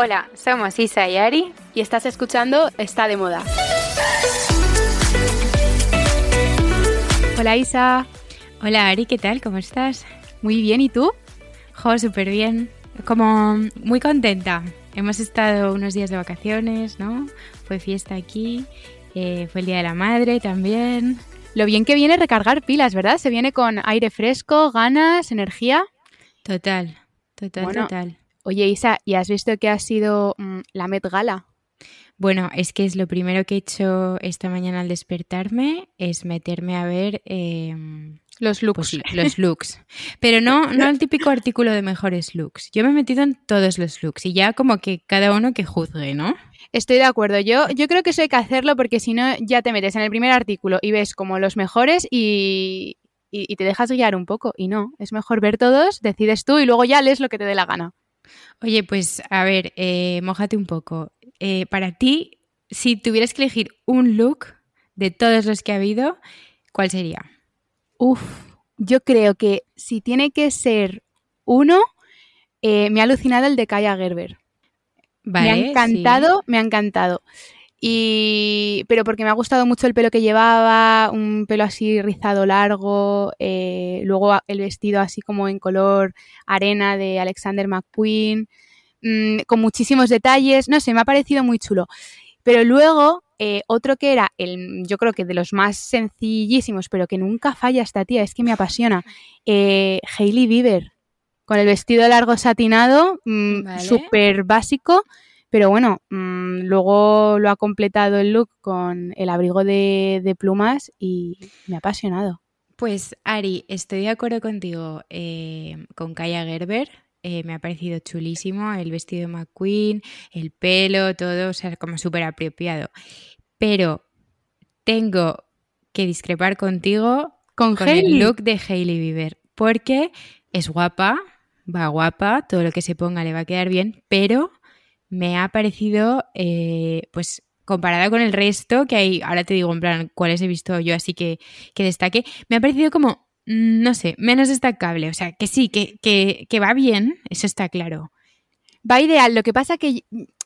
Hola, somos Isa y Ari y estás escuchando Está de Moda. Hola Isa. Hola Ari, ¿qué tal? ¿Cómo estás? Muy bien, ¿y tú? Jo, súper bien. Como muy contenta. Hemos estado unos días de vacaciones, ¿no? Fue fiesta aquí, eh, fue el Día de la Madre también. Lo bien que viene recargar pilas, ¿verdad? Se viene con aire fresco, ganas, energía. Total, total, total. Oye, Isa, ¿y has visto que ha sido mm, la Met Gala? Bueno, es que es lo primero que he hecho esta mañana al despertarme, es meterme a ver em, los looks. Pues los looks. Pero no, no el típico artículo de mejores looks. Yo me he metido en todos los looks y ya como que cada uno que juzgue, ¿no? Estoy de acuerdo. Yo, yo creo que eso hay que hacerlo porque si no ya te metes en el primer artículo y ves como los mejores y, y, te dejas guiar un poco. Y no, es mejor ver todos, decides tú y luego ya lees lo que te dé la gana. Oye, pues a ver, eh, mojate un poco. Eh, para ti, si tuvieras que elegir un look de todos los que ha habido, ¿cuál sería? Uf, yo creo que si tiene que ser uno, eh, me ha alucinado el de Kaya Gerber. me ha encantado, me ha encantado. Y, pero porque me ha gustado mucho el pelo que llevaba, un pelo así rizado largo, eh, luego el vestido así como en color arena de Alexander McQueen, mm, con muchísimos detalles, no sé, me ha parecido muy chulo. Pero luego, eh, otro que era, el, yo creo que de los más sencillísimos, pero que nunca falla esta tía, es que me apasiona, eh, Hailey Bieber, con el vestido largo satinado, mm, súper básico pero bueno, mm, luego lo ha completado el look con el abrigo de, plumas y me ha apasionado. Pues Ari, estoy de acuerdo contigo eh, con Kaya Gerber. Eh, me ha parecido chulísimo el vestido de McQueen, el pelo, todo, o sea, como súper apropiado. Pero tengo que discrepar contigo con, con el look de Hailey Bieber, porque es guapa, va guapa, todo lo que se ponga le va a quedar bien, pero me ha parecido, eh, pues comparada con el resto, que hay, ahora te digo en plan cuáles he visto yo así que, que destaque, me ha parecido como, mm, no sé, menos destacable. O sea, que sí, que, que, que va bien, eso está claro. Va ideal, lo que pasa que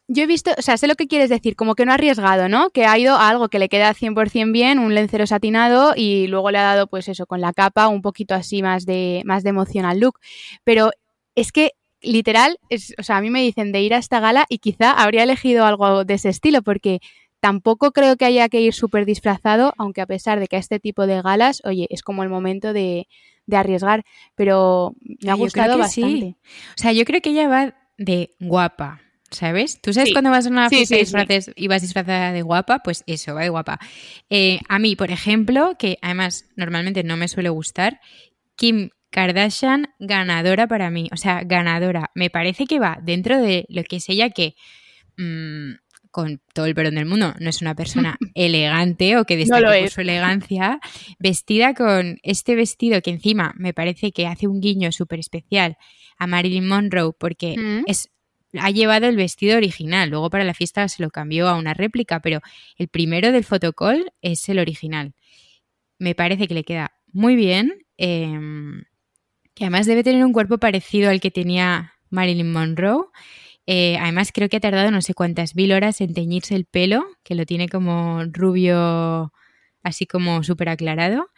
yo he visto, o sea, sé lo que quieres decir, como que no ha arriesgado, ¿no? Que ha ido a algo que le queda 100% bien, un lencero satinado y luego le ha dado, pues eso, con la capa un poquito así más de, más de emocional look. Pero es que literal, es, o sea, a mí me dicen de ir a esta gala y quizá habría elegido algo de ese estilo, porque tampoco creo que haya que ir súper disfrazado, aunque a pesar de que a este tipo de galas, oye, es como el momento de, arriesgar, pero me ha gustado bastante. O sea, yo creo que ella va de guapa. ¿Sabes? ¿Tú sabes cuando vas a una fiesta y vas disfrazada de guapa? Pues eso, va de guapa. Eh, a mí, por ejemplo, que además normalmente no me suele gustar, Kim Kardashian ganadora para mí, o sea, ganadora. Me parece que va dentro de lo que es ella que, mm, con todo el perdón del mundo, no es una persona elegante o que destaque por su elegancia, vestida con este vestido que encima me parece que hace un guiño súper especial a Marilyn Monroe porque mm. es ha llevado el vestido original, luego para la fiesta se lo cambió a una réplica, pero el primero del fotocall es el original. Me parece que le queda muy bien. Em, que además debe tener un cuerpo parecido al que tenía Marilyn Monroe. Eh, además creo que ha tardado no sé cuántas mil horas en teñirse el pelo, que lo tiene como rubio, así como súper aclarado.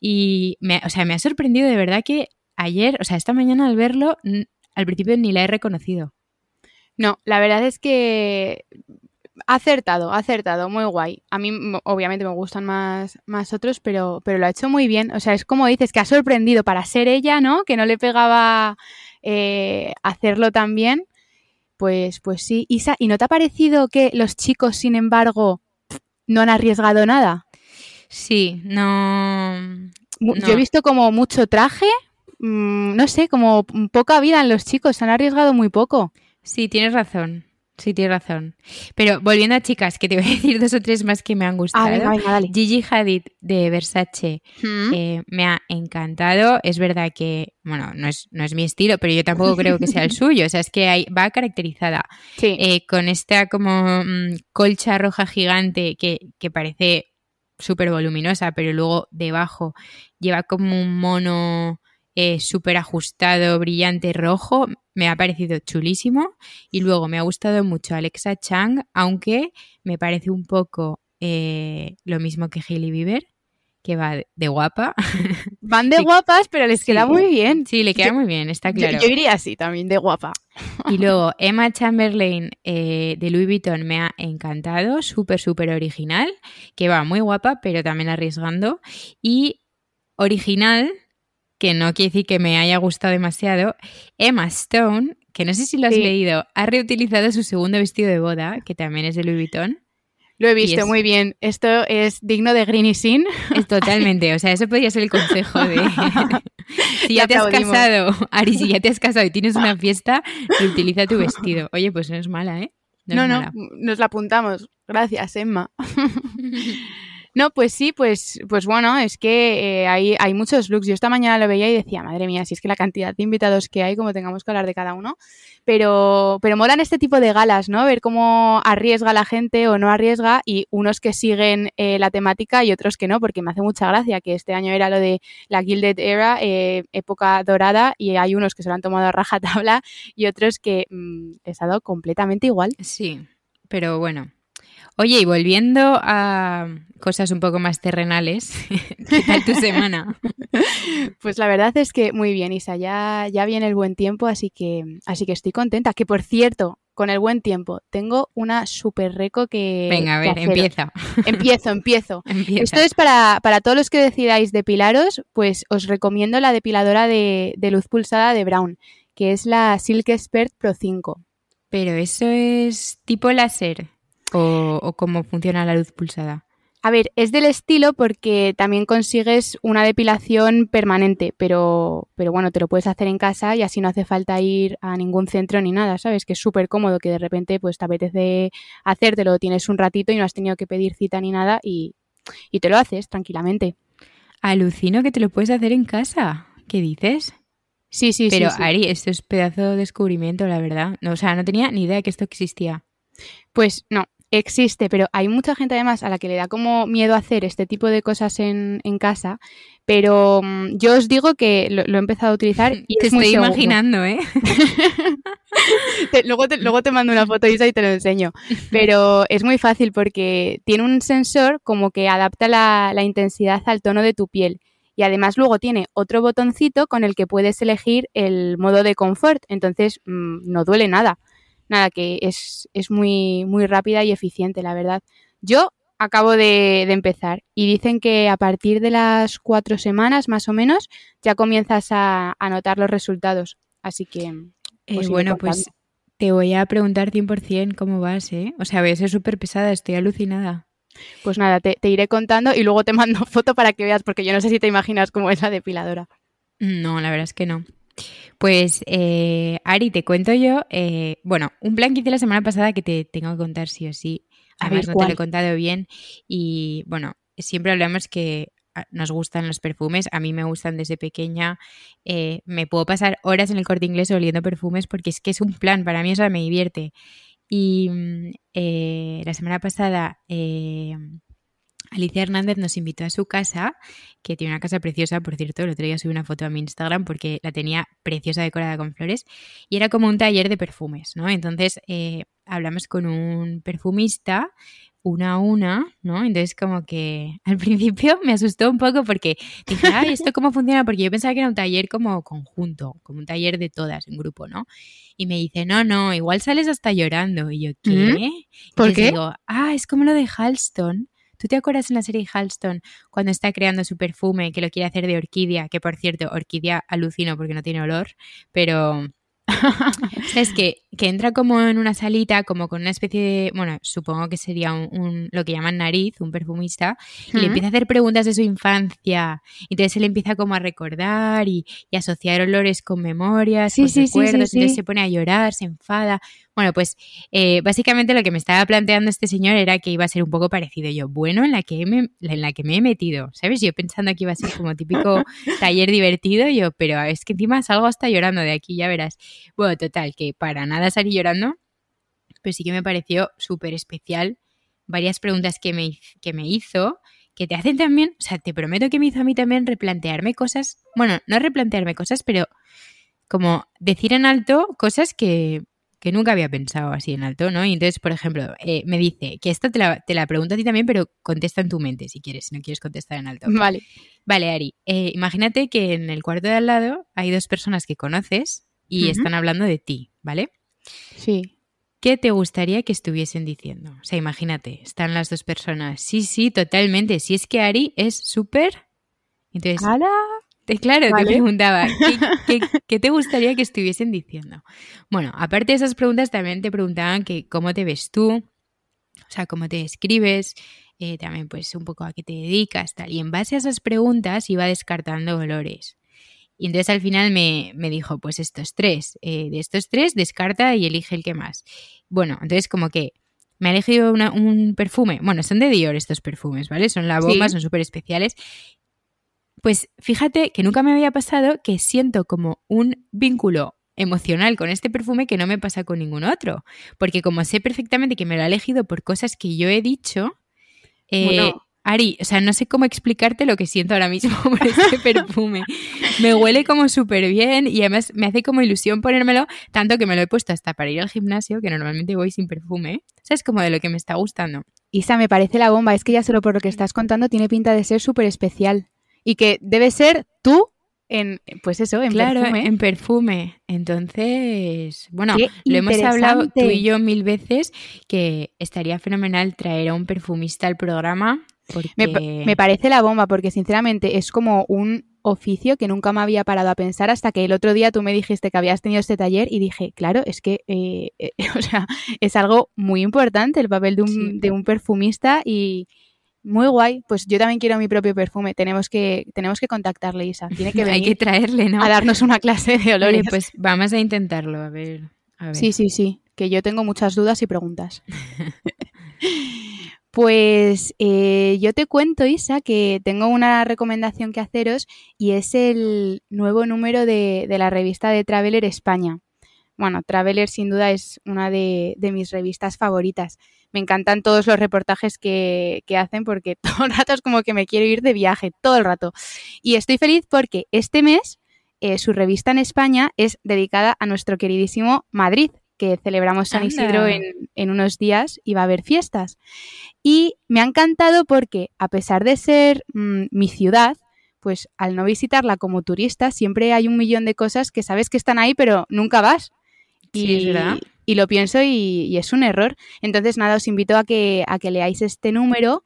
Y me, o sea, me ha sorprendido de verdad que ayer, o sea, esta mañana al verlo, al principio ni la he reconocido. No, la verdad es que acertado, acertado, muy guay. A mí obviamente me gustan más, más otros, pero, pero lo ha hecho muy bien. O sea, es como dices, que ha sorprendido para ser ella, ¿no? Que no le pegaba eh, hacerlo tan bien. Pues, pues sí. Isa, ¿y no te ha parecido que los chicos, sin embargo, no han arriesgado nada? Sí, no. Yo he visto como mucho traje, mm, no sé, como poca vida en los chicos, han arriesgado muy poco. Sí, tienes razón. Sí, tienes razón. Pero volviendo a chicas, que te voy a decir dos o tres más que me han gustado. Ah, Gigi Hadid de Versace mm. eh, me ha encantado. Es verdad que, bueno, no es, no es mi estilo, pero yo tampoco creo que sea el suyo. O sea, es que va caracterizada eh, con esta como mm, colcha roja gigante que, que parece súper voluminosa, pero luego debajo lleva como un mono eh, súper ajustado, brillante, rojo. me ha parecido chulísimo. Y luego me ha gustado mucho Alexa Chang, aunque me parece un poco eh, lo mismo que Hailey Bieber, que va de guapa. Van de guapas, pero les queda muy bien. Sí, le queda muy bien, está claro. Yo, iría así también, de guapa. Y luego Emma Chamberlain eh, de Louis Vuitton me ha encantado, súper, súper original, que va muy guapa, pero también arriesgando. Y original, que no quiere decir que me haya gustado demasiado, Emma Stone, que no sé si lo has leído, ha reutilizado su segundo vestido de boda, que también es de Louis Vuitton. Lo he visto muy bien. Esto es digno de Green y Sin. Es totalmente. O sea, eso podría ser el consejo de. si ya, te has casado, Ari, si ya te has casado y tienes una fiesta, utiliza tu vestido. Oye, pues no es mala, ¿eh? No, no, no nos la apuntamos. Gracias, Emma. No, pues sí, pues, pues bueno, es que eh, hay, hay muchos looks. Yo esta mañana lo veía y decía, madre mía, si es que la cantidad de invitados que hay, como tengamos que hablar de cada uno. Pero, pero molan este tipo de galas, ¿no? Ver cómo arriesga la gente o no arriesga y unos que siguen eh, la temática y otros que no, porque me hace mucha gracia que este año era lo de la Gilded Era, eh, época dorada, y hay unos que se lo han tomado a rajatabla y otros que mm, les ha dado completamente igual. Sí, pero bueno, Oye, y volviendo a cosas un poco más terrenales, ¿qué tal tu semana? Pues la verdad es que muy bien, Isa, ya, ya viene el buen tiempo, así que, así que estoy contenta. Que por cierto, con el buen tiempo, tengo una super reco que... Venga, a ver, empieza. Empiezo, empiezo. Esto es para, para, todos los que decidáis depilaros, pues os recomiendo la depiladora de, de luz pulsada de Brown, que es la Silk Expert Pro 5. Pero eso es tipo láser o, cómo funciona la luz pulsada? A ver, es del estilo porque también consigues una depilación permanente, pero, pero bueno, te lo puedes hacer en casa y así no hace falta ir a ningún centro ni nada, ¿sabes? Que es súper cómodo que de repente pues te apetece hacértelo, tienes un ratito y no has tenido que pedir cita ni nada y, y te lo haces tranquilamente. Alucino que te lo puedes hacer en casa. ¿Qué dices? Sí, sí, sí. Pero sí. Ari, esto es pedazo de descubrimiento, la verdad. No, o sea, no tenía ni idea que esto existía. Pues no, existe, pero hay mucha gente además a la que le da como miedo hacer este tipo de cosas en, en casa. Pero mm, yo os digo que lo, he empezado a utilizar y te estoy imaginando, ¿eh? luego, te, luego te mando una foto Isa y te lo enseño. Pero es muy fácil porque tiene un sensor como que adapta la, la intensidad al tono de tu piel. Y además luego tiene otro botoncito con el que puedes elegir el modo de confort. Entonces mm, no duele nada nada, que es, muy, muy rápida y eficiente, la verdad. Yo acabo de, empezar y dicen que a partir de las cuatro semanas más o menos ya comienzas a, notar los resultados. Así que... Pues bueno, pues te voy a preguntar 100% cómo vas, ¿eh? O sea, voy a ser súper pesada, estoy alucinada. Pues nada, te, te, iré contando y luego te mando foto para que veas, porque yo no sé si te imaginas cómo es la depiladora. No, la verdad es que no. Pues, eh, Ari, te cuento yo, eh, bueno, un plan que hice la semana pasada que te tengo que contar sí o sí. Además, no te lo he contado bien. Y bueno, siempre hablamos que ah, nos gustan los perfumes. A mí me gustan desde pequeña. Eh, me puedo pasar horas en el corte inglés oliendo perfumes porque es que es un plan. Para mí eso me divierte. Y mm, la semana pasada Alicia Hernández nos invitó a su casa, que tiene una casa preciosa, por cierto, el otro día subí una foto a mi Instagram porque la tenía preciosa decorada con flores, y era como un taller de perfumes, ¿no? Entonces eh, hablamos con un perfumista una a una, ¿no? Entonces como que al principio me asustó un poco porque dije, ay, ¿esto cómo funciona? Porque yo pensaba que era un taller como conjunto, como un taller de todas en grupo, ¿no? Y me dice, no, no, igual sales hasta llorando. Y yo, ¿qué? ¿Por qué? digo, ah, es como lo de Halston, ¿Tú te acuerdas en la serie Halston cuando está creando su perfume que lo quiere hacer de orquídea? Que por cierto, orquídea alucino porque no tiene olor, pero es que, que, entra como en una salita, como con una especie de, bueno, supongo que sería un, lo que llaman nariz, un perfumista, y le empieza a hacer preguntas de su infancia. Entonces él empieza como a recordar y, asociar olores con memorias, sí, sí, recuerdos, sí, entonces se pone a llorar, se enfada. Bueno, pues eh, básicamente lo que me estaba planteando este señor era que iba a ser un poco parecido. Yo, bueno, en la que me, en la que me he metido, ¿sabes? Yo pensando que iba a ser como típico taller divertido, yo, pero es que encima salgo hasta llorando de aquí, ya verás. Bueno, total, que para nada salí llorando, pero sí que me pareció súper especial varias preguntas que me, que me hizo que te hacen también, o sea, te prometo que me hizo a mí también replantearme cosas, bueno, no replantearme cosas, pero como decir en alto cosas que, nunca había pensado así en alto, ¿no? Y entonces, por ejemplo, eh, me dice que esto te la, te la, pregunto a ti también, pero contesta en tu mente si quieres, si no quieres contestar en alto. Vale. Vale, Ari, eh, imagínate que en el cuarto de al lado hay dos personas que conoces y están hablando de ti, ¿vale? Sí. ¿Qué te gustaría que estuviesen diciendo? O sea, imagínate, están las dos personas. Sí, sí, totalmente. Si es que Ari es súper... Entonces, Te, claro, te preguntaba, ¿qué, te gustaría que estuviesen diciendo? Bueno, aparte de esas preguntas, también te preguntaban que cómo te ves tú, o sea, cómo te describes, eh, también pues un poco a qué te dedicas, tal. Y en base a esas preguntas iba descartando olores. Y entonces al final me, dijo, pues estos tres, eh, de estos tres descarta y elige el que más. Bueno, entonces como que me ha elegido un perfume, bueno, son de Dior estos perfumes, ¿vale? Son la bomba, son súper especiales. Pues fíjate que nunca me había pasado que siento como un vínculo emocional con este perfume que no me pasa con ningún otro. Porque como sé perfectamente que me lo ha elegido por cosas que yo he dicho, eh, Ari, o sea, no sé cómo explicarte lo que siento ahora mismo por este perfume. me huele como súper bien y además me hace como ilusión ponérmelo, tanto que me lo he puesto hasta para ir al gimnasio, que normalmente voy sin perfume. O sea, es como de lo que me está gustando. Isa, me parece la bomba. Es que ya solo por lo que estás contando tiene pinta de ser súper especial. Y que debe ser tú en, pues eso, en claro, perfume. en perfume. Entonces, bueno, lo hemos hablado tú y yo mil veces que estaría fenomenal traer a un perfumista al programa me, parece la bomba porque sinceramente es como un oficio que nunca me había parado a pensar hasta que el otro día tú me dijiste que habías tenido este taller y dije, claro, es que eh, eh, o sea, es algo muy importante el papel de un, de un perfumista y muy guay. Pues yo también quiero mi propio perfume. Tenemos que, tenemos que contactarle, Isa. Tiene que venir Hay que traerle, ¿no? A darnos una clase de olores. pues vamos a intentarlo, a ver, a ver. Sí, sí, sí. Que yo tengo muchas dudas y preguntas. Pues eh, yo te cuento, Isa, que tengo una recomendación que haceros y es el nuevo número de, la revista de Traveler España. Bueno, Traveler sin duda es una de, mis revistas favoritas. Me encantan todos los reportajes que, hacen porque todo el rato es como que me quiero ir de viaje, todo el rato. Y estoy feliz porque este mes eh, su revista en España es dedicada a nuestro queridísimo Madrid, que celebramos San Isidro en, unos días y va a haber fiestas. Y me ha encantado porque, a pesar de ser mm, mi ciudad, pues al no visitarla como turista, siempre hay un millón de cosas que sabes que están ahí, pero nunca vas. Y, y lo pienso y, es un error. Entonces, nada, os invito a que, a que leáis este número.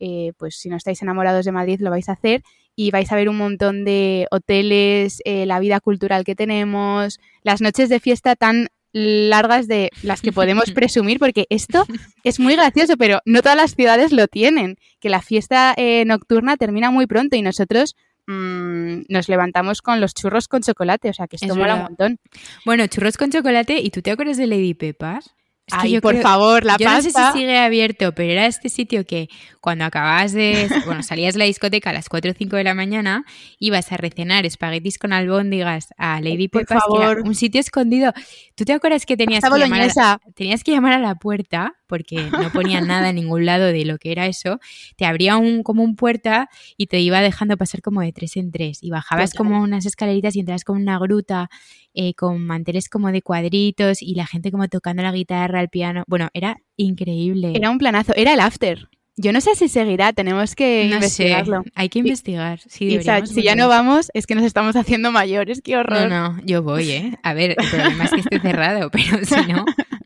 Eh, pues si no estáis enamorados de Madrid, lo vais a hacer y vais a ver un montón de hoteles, eh, la vida cultural que tenemos, las noches de fiesta tan largas de las que podemos presumir, porque esto es muy gracioso, pero no todas las ciudades lo tienen, que la fiesta eh, nocturna termina muy pronto y nosotros mm, nos levantamos con los churros con chocolate, o sea que esto mola un montón. Bueno, churros con chocolate, ¿y tú te acuerdas de Lady Pepas? Ay, por favor, la yo no sé si sigue abierto, pero era este sitio que cuando acababas de... Bueno, salías de la discoteca a las 4 o 5 de la mañana, ibas a recenar espaguetis con albóndigas a Lady por favor. un sitio escondido. ¿Tú te acuerdas que tenías que, llamar a, tenías que llamar a la puerta porque no ponía nada en ningún lado de lo que era eso? Te abría un, como un puerta y te iba dejando pasar como de tres en tres y bajabas como unas escaleritas y entrabas como una gruta eh, con manteles como de cuadritos y la gente como tocando la guitarra, el piano. Bueno, era increíble. Era un planazo, era el after. Yo no sé si seguirá, tenemos que investigarlo. hay que investigar. Sí, si ya no vamos, es que nos estamos haciendo mayores, qué horror. No, no, yo voy, ¿eh? A ver, el problema es que esté cerrado, pero si no.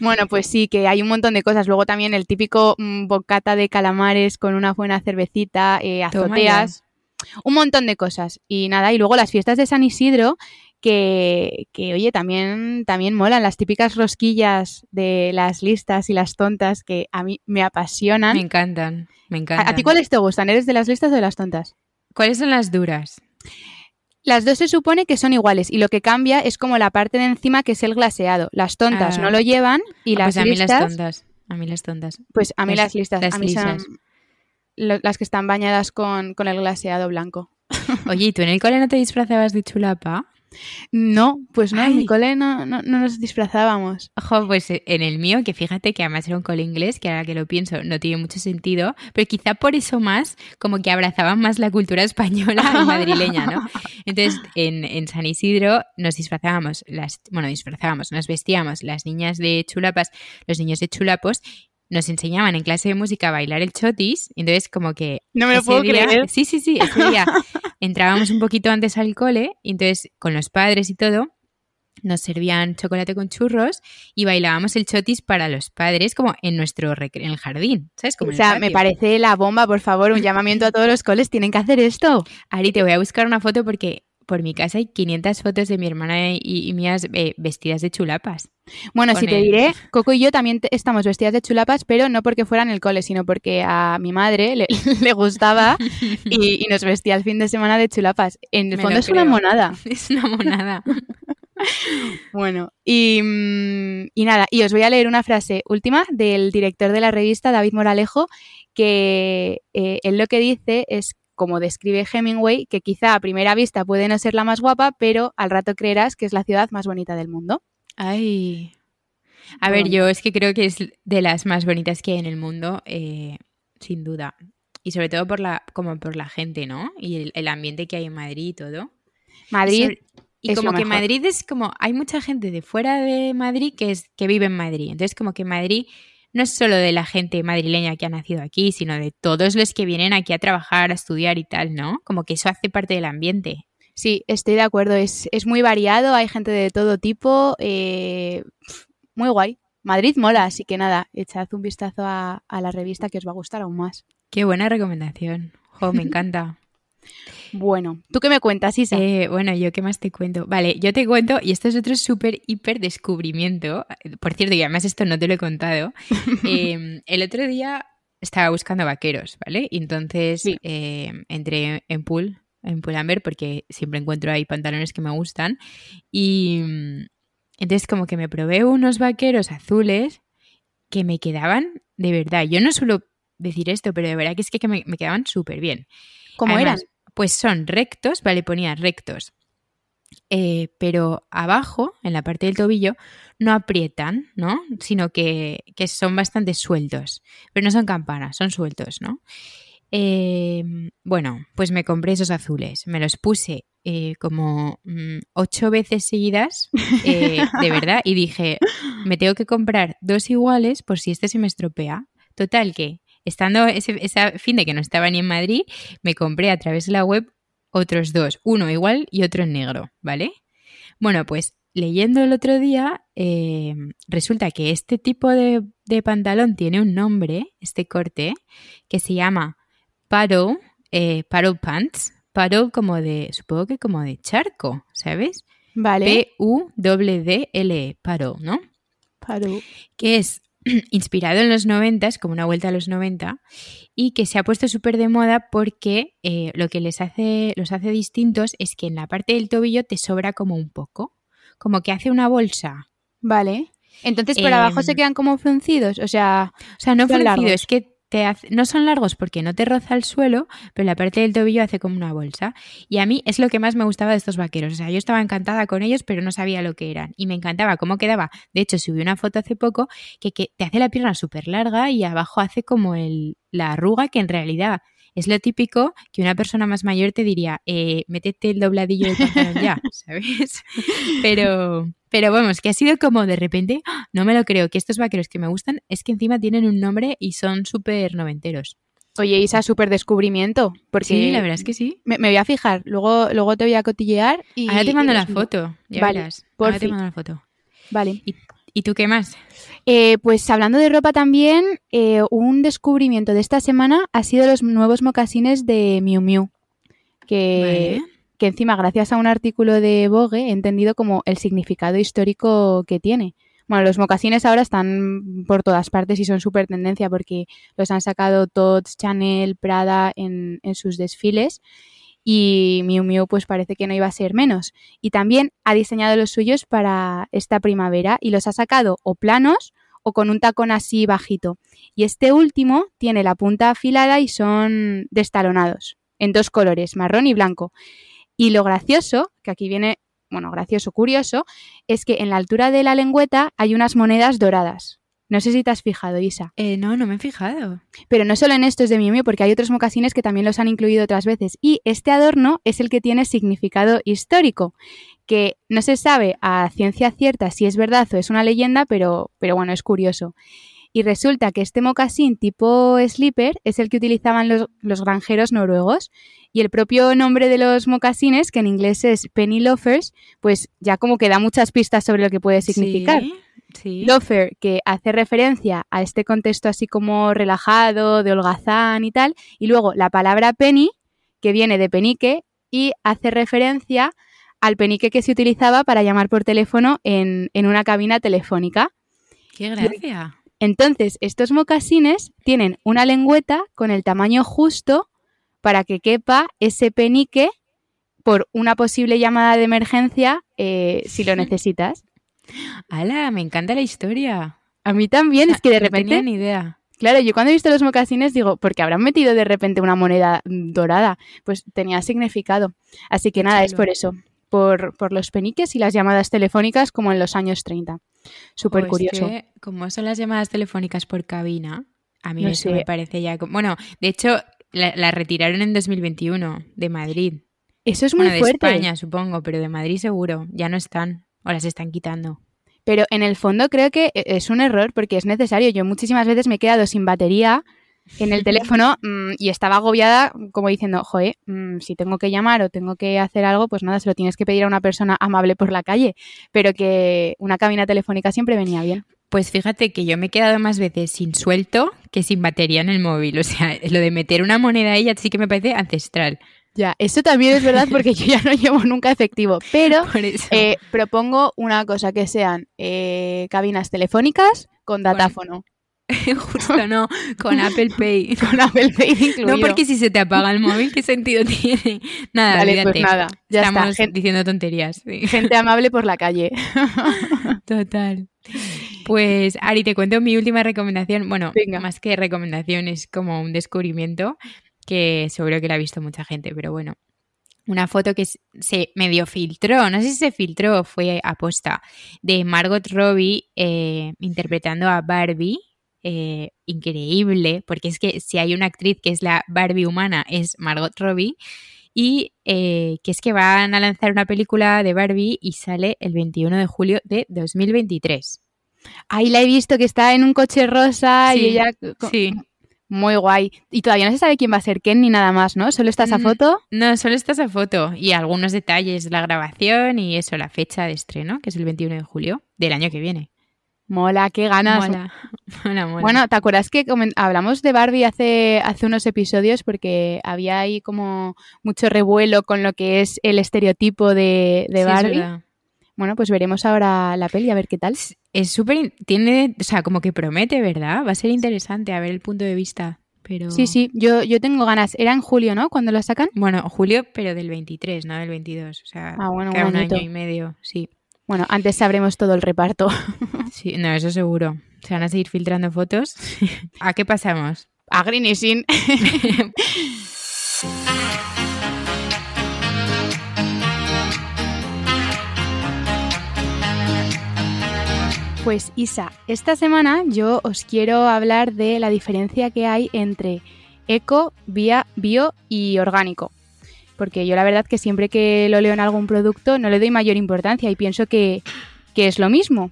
Bueno, pues sí, que hay un montón de cosas. Luego también el típico mm, bocata de calamares con una buena cervecita, eh, azoteas, un montón de cosas. Y nada, y luego las fiestas de San Isidro, que, que, oye, también, también molan las típicas rosquillas de las listas y las tontas que a mí me apasionan. Me encantan, me encantan. ¿A, ti cuáles te gustan? ¿Eres de las listas o de las tontas? ¿Cuáles son las duras? Las dos se supone que son iguales y lo que cambia es como la parte de encima que es el glaseado. Las tontas no ah. lo llevan y ah, las pues a listas... Mí las tontas. A mí las tontas. Pues a mí las, listas. a mí son las que están bañadas con, con el glaseado blanco. Oye, ¿y tú en el cole no te disfrazabas de chulapa? No, pues no, en mi cole no, no, nos disfrazábamos. Ojo, pues eh, en el mío, que fíjate que además era un cole inglés, que ahora que lo pienso no tiene mucho sentido, pero quizá por eso más, como que abrazaban más la cultura española y madrileña, ¿no? Entonces, en, en San Isidro nos disfrazábamos, las, bueno, disfrazábamos, nos vestíamos las niñas de chulapas, los niños de chulapos, nos enseñaban en clase de música a bailar el chotis, entonces como que... No me lo puedo creer. Sí, sí, sí, ese día entrábamos un poquito antes al cole, y entonces con los padres y todo, nos servían chocolate con churros y bailábamos el chotis para los padres como en nuestro en el jardín, ¿sabes? o sea, me parece la bomba, por favor, un llamamiento a todos los coles, tienen que hacer esto. Ari, te voy a buscar una foto porque por mi casa hay 500 fotos de mi hermana y, mías eh, vestidas de chulapas. Bueno, si te diré, Coco y yo también estamos vestidas de chulapas, pero no porque fueran el cole, sino porque a mi madre le, gustaba y, nos vestía el fin de semana de chulapas. En el fondo es una monada. Es una monada. bueno, y, mm, y, nada, y os voy a leer una frase última del director de la revista, David Moralejo, que eh, él lo que dice es como describe Hemingway, que quizá a primera vista puede no ser la más guapa, pero al rato creerás que es la ciudad más bonita del mundo. Ay. A ver, yo es que creo que es de las más bonitas que hay en el mundo, eh, sin duda. Y sobre todo por la, como por la gente, ¿no? Y el, ambiente que hay en Madrid y todo. Madrid. y como que Madrid es como, hay mucha gente de fuera de Madrid que es, que vive en Madrid. Entonces, como que Madrid no es solo de la gente madrileña que ha nacido aquí, sino de todos los que vienen aquí a trabajar, a estudiar y tal, ¿no? Como que eso hace parte del ambiente. Sí, estoy de acuerdo, es, muy variado, hay gente de todo tipo, eh, muy guay. Madrid mola, así que nada, echad un vistazo a, a, la revista que os va a gustar aún más. Qué buena recomendación. Jo, me encanta. Bueno, ¿tú qué me cuentas, Isa? Eh, bueno, yo qué más te cuento. Vale, yo te cuento, y esto es otro súper, hiper descubrimiento. Por cierto, y además esto no te lo he contado. Em, el otro día estaba buscando vaqueros, ¿vale? Y entonces em, entré en pool, en Pull&Bear, porque siempre encuentro ahí pantalones que me gustan. Y mm, entonces como que me probé unos vaqueros azules que me quedaban de verdad. Yo no suelo decir esto, pero de verdad que es que me, quedaban súper bien. ¿Cómo eran? Pues son rectos, vale, ponía rectos. Eh, pero abajo, en la parte del tobillo, no aprietan, ¿no? Sino que, son bastante sueltos. Pero no son campanas, son sueltos, ¿no? Eh, bueno, pues me compré esos azules. Me los puse eh, como mm, ocho veces seguidas, de verdad, y dije, me tengo que comprar dos iguales por si este se me estropea. Total que estando ese, fin de que no estaba ni en Madrid, me compré a través de la web otros dos, uno igual y otro en negro, ¿vale? Bueno, pues leyendo el otro día, eh, resulta que este tipo de, pantalón tiene un nombre, este corte, que se llama paddle, eh, paddle pants, paddle como de, supongo que como de charco, ¿sabes? Vale. P-U-D-D-L-E, paddle, ¿no? Paddle. Que es inspirado en los 90, es como una vuelta a los 90, y que se ha puesto súper de moda porque eh, lo que les hace, los hace distintos es que en la parte del tobillo te sobra como un poco, como que hace una bolsa. Vale. Entonces por abajo se em, quedan como fruncidos, o sea... O sea, no fruncidos, es que no son largos porque no te roza el suelo, pero la parte del tobillo hace como una bolsa. Y a mí es lo que más me gustaba de estos vaqueros. O sea, yo estaba encantada con ellos, pero no sabía lo que eran. Y me encantaba cómo quedaba. De hecho, subí una foto hace poco que, que te hace la pierna súper larga y abajo hace como el, la arruga que en realidad es lo típico que una persona más mayor te diría, eh, métete el dobladillo del pantalón ya, ¿sabes? Pero, pero vamos, que ha sido como de repente, ¡ah! no me lo creo, que estos vaqueros que me gustan es que encima tienen un nombre y son súper noventeros. Oye, Isa, súper descubrimiento. Porque sí, la verdad es que sí. Me, voy a fijar, luego, luego te voy a cotillear y... Ahora te mando la foto, ya vale, verás. Ahora te mando la foto. Vale. ¿Y, tú qué más? Eh, pues hablando de ropa también, eh, un descubrimiento de esta semana ha sido los nuevos mocasines de Miu Miu. Que, que encima, gracias a un artículo de Vogue, he entendido como el significado histórico que tiene. Bueno, los mocasines ahora están por todas partes y son súper tendencia porque los han sacado Tots, Chanel, Prada en, en, sus desfiles y Miu Miu pues parece que no iba a ser menos. Y también ha diseñado los suyos para esta primavera y los ha sacado o planos o con un tacón así bajito. Y este último tiene la punta afilada y son destalonados en dos colores, marrón y blanco. Y lo gracioso, que aquí viene bueno, gracioso, curioso, es que en la altura de la lengüeta hay unas monedas doradas. No sé si te has fijado, Isa. Eh, no, no me he fijado. Pero no solo en estos de Miu Miu, porque hay otros mocasines que también los han incluido otras veces. Y este adorno es el que tiene significado histórico, que no se sabe a ciencia cierta si es verdad o es una leyenda, pero, pero bueno, es curioso. Y resulta que este mocasín tipo slipper es el que utilizaban los, los, granjeros noruegos. Y el propio nombre de los mocasines, que en inglés es penny loafers, pues ya como que da muchas pistas sobre lo que puede significar. Sí. Sí. Loafer, que hace referencia a este contexto así como relajado, de holgazán y tal, y luego la palabra penny, que viene de penique y hace referencia al penique que se utilizaba para llamar por teléfono en, en una cabina telefónica. ¡Qué gracia! Entonces, estos mocasines tienen una lengüeta con el tamaño justo para que quepa ese penique por una posible llamada de emergencia eh, si lo necesitas. ¡Hala! Me encanta la historia. A mí también, es que de repente... No tenía ni idea. Claro, yo cuando he visto los mocasines digo, ¿por qué habrán metido de repente una moneda dorada? Pues tenía significado. Así que nada, es por eso. Por, por, los peniques y las llamadas telefónicas como en los años 30. Súper Pues curioso. que, como son las llamadas telefónicas por cabina, a mí No eso sé. me parece ya... Bueno, de hecho, la, la retiraron en 2021 de Madrid. Eso es muy bueno, de fuerte. España, supongo, pero de Madrid seguro. Ya no están. O las están quitando. Pero en el fondo creo que e- es un error porque es necesario. Yo muchísimas veces me he quedado sin batería en el teléfono mm, y estaba agobiada como diciendo, joder, mm, si tengo que llamar o tengo que hacer algo, pues nada, se lo tienes que pedir a una persona amable por la calle. Pero que una cabina telefónica siempre venía bien. Pues fíjate que yo me he quedado más veces sin suelto que sin batería en el móvil. O sea, lo de meter una moneda ahí ya sí que me parece ancestral. Ya, eso también es verdad porque yo ya no llevo nunca efectivo. Pero eh, propongo una cosa, que sean eh, cabinas telefónicas con datáfono. Justo no, con Apple Pay. Con Apple Pay incluido. No, porque si se te apaga el móvil, ¿qué sentido tiene? Nada, Vale, pues nada, ya Estamos está. Diciendo tonterías. sí. Gente amable por la calle. Total. Pues, Ari, te cuento mi última recomendación. Bueno, Venga. más que recomendación, es como un descubrimiento que seguro que la ha visto mucha gente, pero bueno. Una foto que se medio filtró, no sé si se filtró o fue aposta, de Margot Robbie eh, interpretando a Barbie. eh, increíble, porque es que si hay una actriz que es la Barbie humana, es Margot Robbie. Y eh, que es que van a lanzar una película de Barbie y sale el 21 de julio de 2023. Ahí la he visto que está en un coche rosa Sí, y ella... Sí. Muy guay. Y todavía no se sabe quién va a ser Ken ni nada más, ¿no? Solo está esa Mm, foto. No, solo está esa foto y algunos detalles de la grabación y eso, la fecha de estreno, que es el 21 de julio del año que viene. Mola, qué ganas. Mola, mola, mola. Bueno, ¿te acuerdas que hablamos de Barbie hace, hace unos episodios porque había ahí como mucho revuelo con lo que es el estereotipo de, de Sí, Barbie? verdad. Bueno, pues veremos ahora la peli a ver qué tal. es súper, tiene, o sea, como que promete, ¿verdad? Va a ser interesante a ver el punto de vista, pero... Sí, sí, yo, yo tengo ganas. Era en julio, ¿no? Cuando lo sacan. Bueno, julio, pero del 23, no del 22, o sea, Ah, bueno, queda un año y medio, sí. Bueno, antes sabremos todo el reparto. Sí, no, eso seguro. Se van a seguir filtrando fotos. ¿A qué pasamos? A Green Pues Isa, esta semana yo os quiero hablar de la diferencia que hay entre eco, vía, bio y orgánico. Porque yo la verdad que siempre que lo leo en algún producto no le doy mayor importancia y pienso que, que es lo mismo.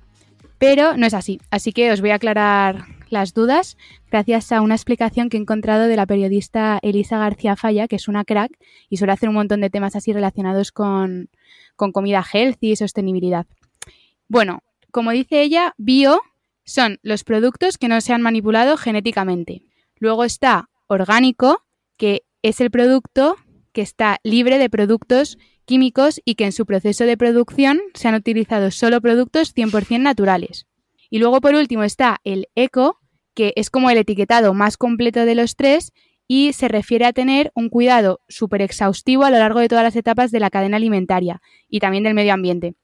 Pero no es así. Así que os voy a aclarar las dudas gracias a una explicación que he encontrado de la periodista Elisa García Falla, que es una crack y suele hacer un montón de temas así relacionados con, con comida healthy y sostenibilidad. Bueno, como dice ella, bio son los productos que no se han manipulado genéticamente. Luego está orgánico, que es el producto que está libre de productos químicos y que en su proceso de producción se han utilizado solo productos 100% naturales. Y luego por último está el eco, que es como el etiquetado más completo de los tres y se refiere a tener un cuidado súper exhaustivo a lo largo de todas las etapas de la cadena alimentaria y también del medio ambiente.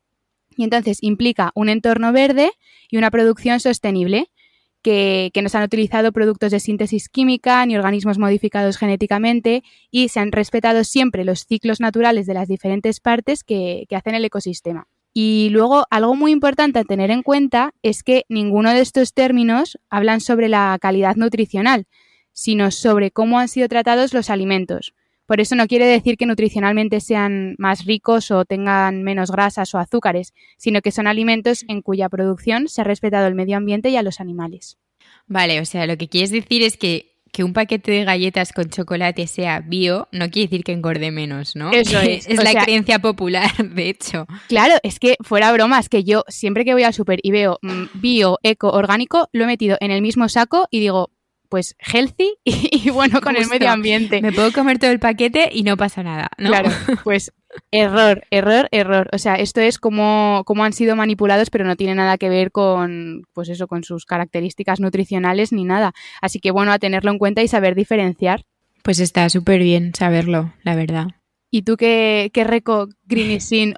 Y entonces implica un entorno verde y una producción sostenible, que, no se han utilizado productos de síntesis química ni organismos modificados genéticamente y se han respetado siempre los ciclos naturales de las diferentes partes que, que hacen el ecosistema. Y luego, algo muy importante a tener en cuenta es que ninguno de estos términos hablan sobre la calidad nutricional, sino sobre cómo han sido tratados los alimentos. Por eso no quiere decir que nutricionalmente sean más ricos o tengan menos grasas o azúcares, sino que son alimentos en cuya producción se ha respetado el medio ambiente y a los animales. Vale, o sea, lo que quieres decir es que que un paquete de galletas con chocolate sea bio no quiere decir que engorde menos, ¿no? Eso es. es la creencia popular, de hecho. Claro, es que fuera bromas, que yo siempre que voy al súper y veo mm, bio, eco, orgánico, lo he metido en el mismo saco y digo, pues healthy y, bueno con el medio ambiente. Me puedo comer todo el paquete y no pasa nada, ¿no? Claro, pues error, error, error. O sea, esto es como, como han sido manipulados, pero no tiene nada que ver con, pues eso, con sus características nutricionales ni nada. Así que bueno, a tenerlo en cuenta y saber diferenciar. Pues está súper bien saberlo, la verdad. ¿Y tú qué, qué reco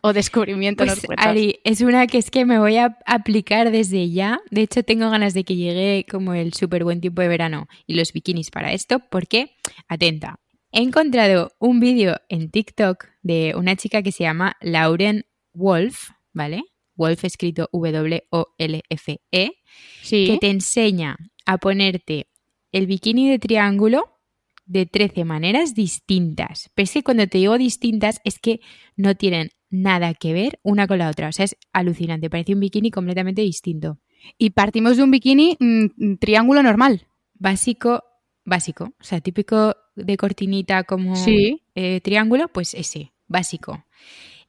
o descubrimiento pues, Ari, es una que es que me voy a aplicar desde ya. De hecho, tengo ganas de que llegue como el súper buen tiempo de verano y los bikinis para esto, porque, atenta, he encontrado un vídeo en TikTok de una chica que se llama Lauren Wolf, ¿vale? Wolf escrito W-O-L-F-E, que te enseña a ponerte el bikini de triángulo de 13 maneras distintas. Pero es que cuando te digo distintas es que no tienen nada que ver una con la otra. O sea, es alucinante. Parece un bikini completamente distinto. Y partimos de un bikini mm, triángulo normal. Básico, básico. O sea, típico de cortinita como eh, triángulo, pues ese, básico.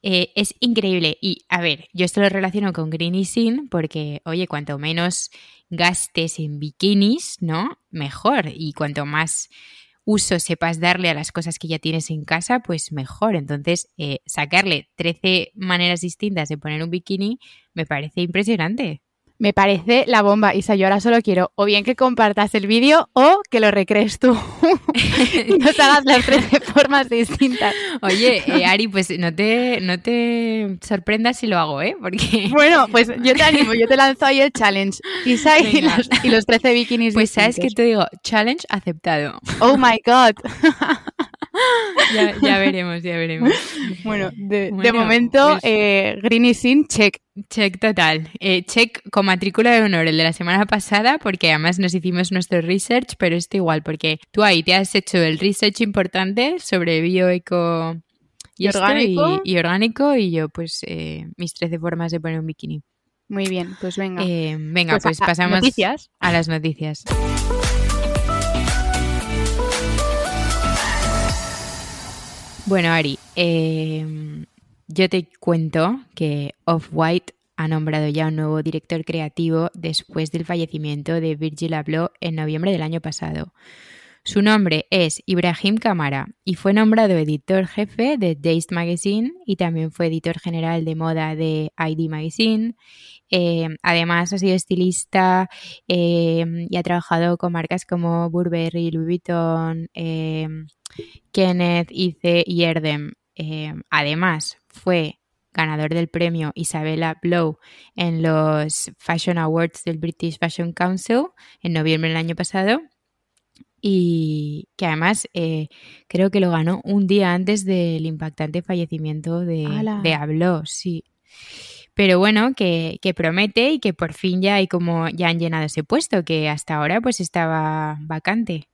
Eh, es increíble. Y a ver, yo esto lo relaciono con Green y Sin porque, oye, cuanto menos gastes en bikinis, ¿no? Mejor. Y cuanto más uso sepas darle a las cosas que ya tienes en casa, pues mejor. Entonces, eh, sacarle 13 maneras distintas de poner un bikini me parece impresionante. Me parece la bomba, Isa. Yo ahora solo quiero o bien que compartas el vídeo o que lo recrees tú y nos hagas las 13 formas distintas. Oye, eh, Ari, pues no te, no te sorprendas si lo hago, ¿eh? Porque... Bueno, pues yo te animo, yo te lanzo ahí el challenge. Isa y los, y los, 13 bikinis Pues sabes que te digo, challenge aceptado. Oh my God. ya, veremos, ya veremos. Bueno, de, momento, pues eh, Green y Sin, check. Check total. Eh, check con matrícula de honor el de la semana pasada, porque además nos hicimos nuestro research, pero esto igual, porque tú ahí te has hecho el research importante sobre bioeco y, orgánico. Y, orgánico, y yo, pues, eh, mis 13 formas de poner un bikini. Muy bien, pues venga. Eh, venga, pues, pues pasamos a las noticias. Bueno, Ari, eh, yo te cuento que Off-White ha nombrado ya un nuevo director creativo después del fallecimiento de Virgil Abloh en noviembre del año pasado. Su nombre es Ibrahim Kamara y fue nombrado editor jefe de Dazed Magazine y también fue editor general de moda de ID Magazine. Eh, además ha sido estilista eh, y ha trabajado con marcas como Burberry, Louis Vuitton, eh, Kenneth, Ice y Erdem. además fue ganador del premio Isabella Blow en los Fashion Awards del British Fashion Council en noviembre del año pasado y que además eh, creo que lo ganó un día antes del impactante fallecimiento de, de sí. Pero bueno, que, que, promete y que por fin ya hay como ya han llenado ese puesto que hasta ahora pues estaba vacante.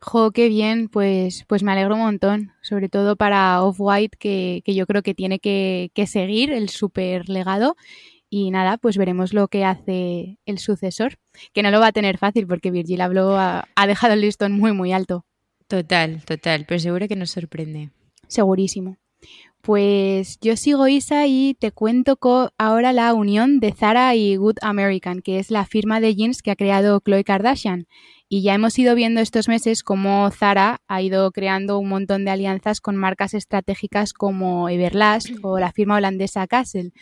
Jo, qué bien, pues, pues me alegro un montón, sobre todo para Off-White, que, yo creo que tiene que, seguir el super legado. Y nada, pues veremos lo que hace el sucesor, que no lo va a tener fácil porque Virgil Abloh ha, ha dejado el listón muy, muy alto. Total, total, pero seguro que nos sorprende. Segurísimo. Pues yo sigo Isa y te cuento ahora la unión de Zara y Good American, que es la firma de jeans que ha creado Chloe Kardashian. Y ya hemos ido viendo estos meses cómo Zara ha ido creando un montón de alianzas con marcas estratégicas como Everlast o la firma holandesa Castle.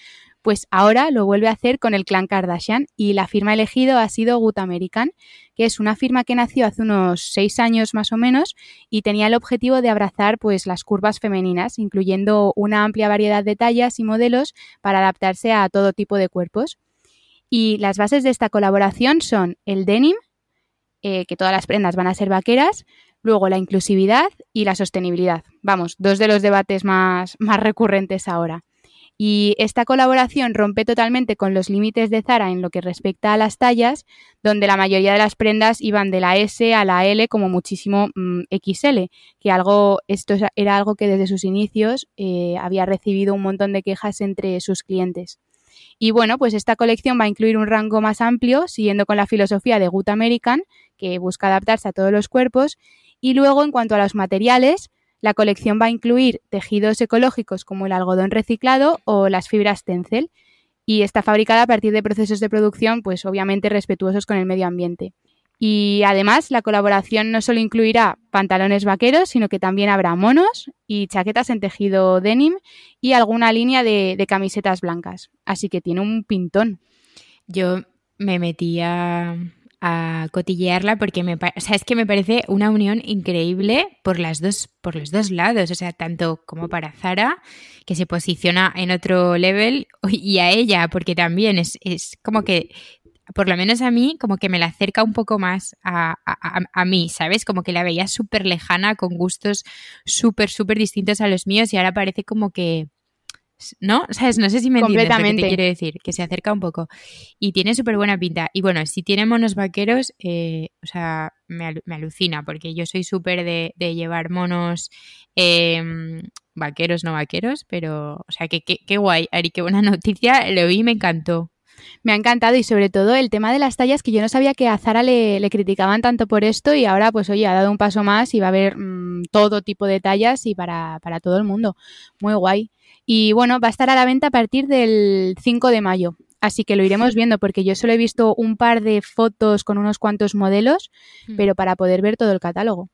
Pues ahora lo vuelve a hacer con el clan Kardashian y la firma elegido ha sido Good American, que es una firma que nació hace unos seis años más o menos y tenía el objetivo de abrazar pues las curvas femeninas, incluyendo una amplia variedad de tallas y modelos para adaptarse a todo tipo de cuerpos. Y las bases de esta colaboración son el denim, eh, que todas las prendas van a ser vaqueras, luego la inclusividad y la sostenibilidad. Vamos, dos de los debates más, más recurrentes ahora. Y esta colaboración rompe totalmente con los límites de Zara en lo que respecta a las tallas, donde la mayoría de las prendas iban de la S a la L como muchísimo mm, XL, que algo, esto era algo que desde sus inicios eh, había recibido un montón de quejas entre sus clientes. Y bueno, pues esta colección va a incluir un rango más amplio, siguiendo con la filosofía de Good American, que busca adaptarse a todos los cuerpos. Y luego, en cuanto a los materiales, la colección va a incluir tejidos ecológicos como el algodón reciclado o las fibras tencel y está fabricada a partir de procesos de producción, pues obviamente respetuosos con el medio ambiente. Y además, la colaboración no solo incluirá pantalones vaqueros, sino que también habrá monos y chaquetas en tejido denim y alguna línea de, de camisetas blancas. Así que tiene un pintón. Yo me metía a cotillearla porque me, o sea, es que me parece una unión increíble por, las dos, por los dos lados, o sea, tanto como para Zara, que se posiciona en otro level, y a ella, porque también es, es como que, por lo menos a mí, como que me la acerca un poco más a, a, a mí, ¿sabes? Como que la veía súper lejana, con gustos súper, súper distintos a los míos, y ahora parece como que ¿No? ¿Sabes? No sé si me entiendes lo que te quiero decir, que se acerca un poco. Y tiene súper buena pinta. Y bueno, si tiene monos vaqueros, eh, o sea, me, alucina, porque yo soy súper de, llevar monos em, vaqueros, no vaqueros, pero, o sea, que qué guay, Ari, qué buena noticia, lo vi y me encantó. Me ha encantado y sobre todo el tema de las tallas que yo no sabía que a Zara le, criticaban tanto por esto y ahora pues oye, ha dado un paso más y va a haber mm, todo tipo de tallas y para, para todo el mundo. Muy guay. Y bueno, va a estar a la venta a partir del 5 de mayo. Así que lo iremos viendo porque yo solo he visto un par de fotos con unos cuantos modelos, hmm. pero para poder ver todo el catálogo.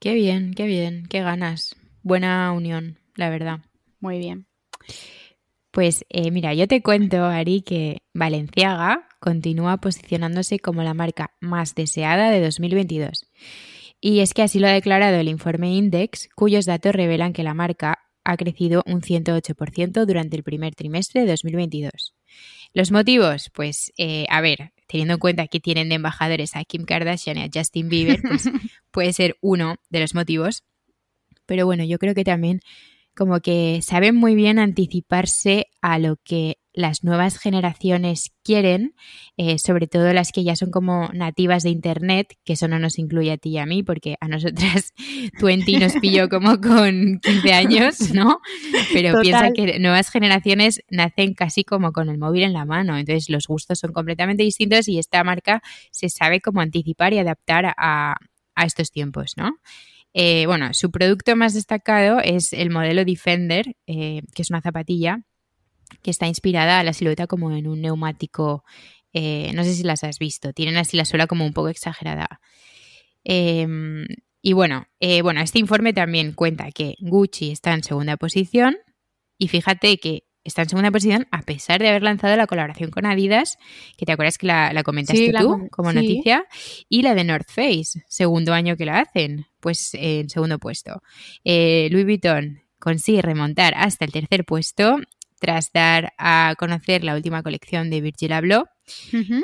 Qué bien, qué bien, qué ganas. Buena unión, la verdad. Muy bien. Pues eh, mira, yo te cuento, Ari, que Valenciaga continúa posicionándose como la marca más deseada de 2022. Y es que así lo ha declarado el informe Index, cuyos datos revelan que la marca ha crecido un 108% durante el primer trimestre de 2022. ¿Los motivos? Pues, eh, a ver, teniendo en cuenta que tienen de embajadores a Kim Kardashian y a Justin Bieber, pues puede ser uno de los motivos. Pero bueno, yo creo que también como que saben muy bien anticiparse a lo que las nuevas generaciones quieren, eh, sobre todo las que ya son como nativas de Internet, que eso no nos incluye a ti y a mí, porque a nosotras 20 nos pilló como con 15 años, ¿no? Pero piensa que nuevas generaciones nacen casi como con el móvil en la mano, entonces los gustos son completamente distintos y esta marca se sabe cómo anticipar y adaptar a, a estos tiempos, ¿no? Eh, bueno, su producto más destacado es el modelo Defender, eh, que es una zapatilla que está inspirada a la silueta como en un neumático. Eh, no sé si las has visto, tienen así la suela como un poco exagerada. Em, y bueno, bueno, este informe también cuenta que Gucci está en segunda posición y fíjate que está en segunda posición a pesar de haber lanzado la colaboración con Adidas, que te acuerdas que la, comentaste tú como noticia, y la de North Face, segundo año que la hacen, pues en segundo puesto. Eh, Louis Vuitton consigue remontar hasta el tercer puesto tras dar a conocer la última colección de Virgil Abloh,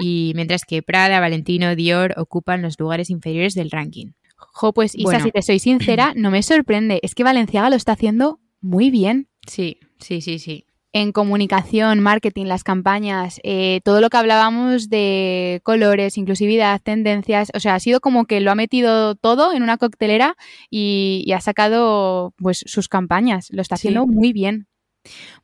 y mientras que Prada, Valentino, Dior ocupan los lugares inferiores del ranking. Jo, pues Isa, si te soy sincera, no me sorprende. Es que Valenciaga lo está haciendo muy bien. Sí, sí, sí, sí en comunicación, marketing, las campañas, eh, todo lo que hablábamos de colores, inclusividad, tendencias, o sea, ha sido como que lo ha metido todo en una coctelera y, ha sacado pues sus campañas, lo está haciendo muy bien.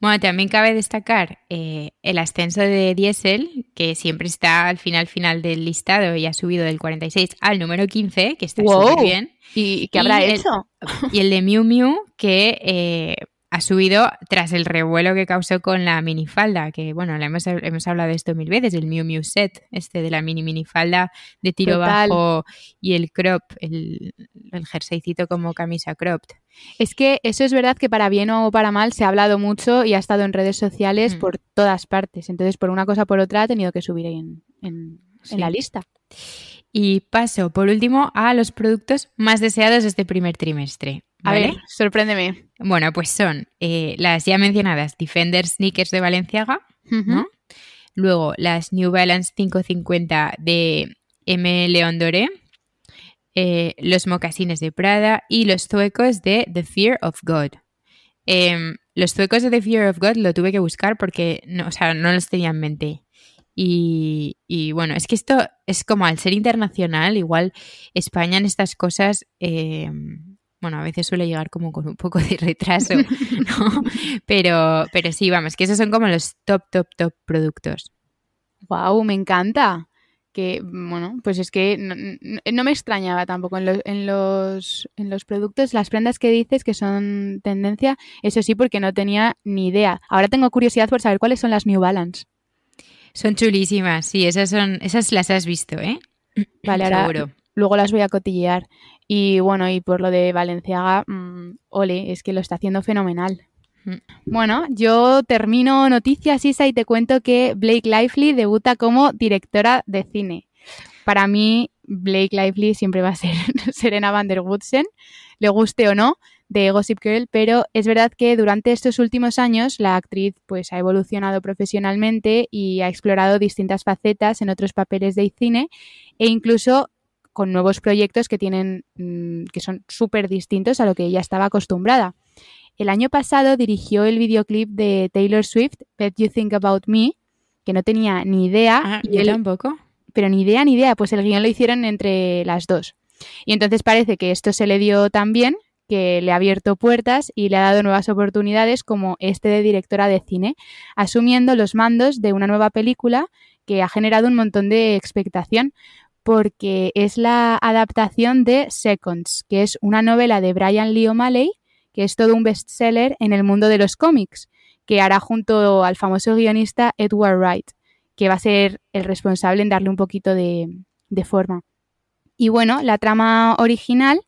Bueno, también cabe destacar eh, el ascenso de Diesel, que siempre está al final final del listado y ha subido del 46 al número 15, que está súper bien. ¿Y qué habrá hecho? y el de Miu Miu, que eh, ha subido tras el revuelo que causó con la minifalda, que bueno, hemos, hemos hablado de esto mil veces, el Miu Miu Set, este de la mini minifalda de tiro bajo y el crop, el, el jerseycito como camisa cropped. Es que eso es verdad que para bien o para mal se ha hablado mucho y ha estado en redes sociales mm. por todas partes. Entonces, por una cosa o por otra ha tenido que subir ahí en, en, en la lista. Y paso, por último, a los productos más deseados de este primer trimestre. A ver, sorpréndeme. Bueno, pues son eh, las ya mencionadas Defender Sneakers de Valenciaga, ¿no? Luego las New Balance 550 de M. León Doré. Eh, los mocasines de Prada y los zuecos de The Fear of God. Em, los zuecos de The Fear of God lo tuve que buscar porque no, o sea, no los tenía en mente. Y, bueno, es que esto es como al ser internacional, igual España en estas cosas, em, bueno, a veces suele llegar como con un poco de retraso, ¿no? Pero, pero sí, vamos, que esos son como los top, top, top productos. ¡Wow! Me encanta que, bueno, pues es que no, me extrañaba tampoco en, en, los, en los productos, las prendas que dices que son tendencia, eso sí, porque no tenía ni idea. Ahora tengo curiosidad por saber cuáles son las New Balance. Son chulísimas, sí, esas son, esas las has visto, ¿eh? Vale, ahora luego las voy a cotillear. Y bueno, y por lo de Valenciaga, mm, ole, es que lo está haciendo fenomenal. Mm. Bueno, yo termino noticias, Isa, y te cuento que Blake Lively debuta como directora de cine. Para mí, Blake Lively siempre va a ser Serena van der Woodsen, le guste o no, de Gossip Girl, pero es verdad que durante estos últimos años la actriz pues ha evolucionado profesionalmente y ha explorado distintas facetas en otros papeles de cine e incluso con nuevos proyectos que tienen mm, que son súper distintos a lo que ella estaba acostumbrada. El año pasado dirigió el videoclip de Taylor Swift, Bet You Think About Me, que no tenía ni idea. Ah, y yo tampoco. Pero ni idea, ni idea, pues el guion lo hicieron entre las dos. Y entonces parece que esto se le dio tan bien que le ha abierto puertas y le ha dado nuevas oportunidades como este de directora de cine, asumiendo los mandos de una nueva película que ha generado un montón de expectación porque es la adaptación de Seconds, que es una novela de Brian Lee O'Malley que es todo un bestseller en el mundo de los cómics, que hará junto al famoso guionista Edward Wright, que va a ser el responsable en darle un poquito de, forma. Y bueno, la trama original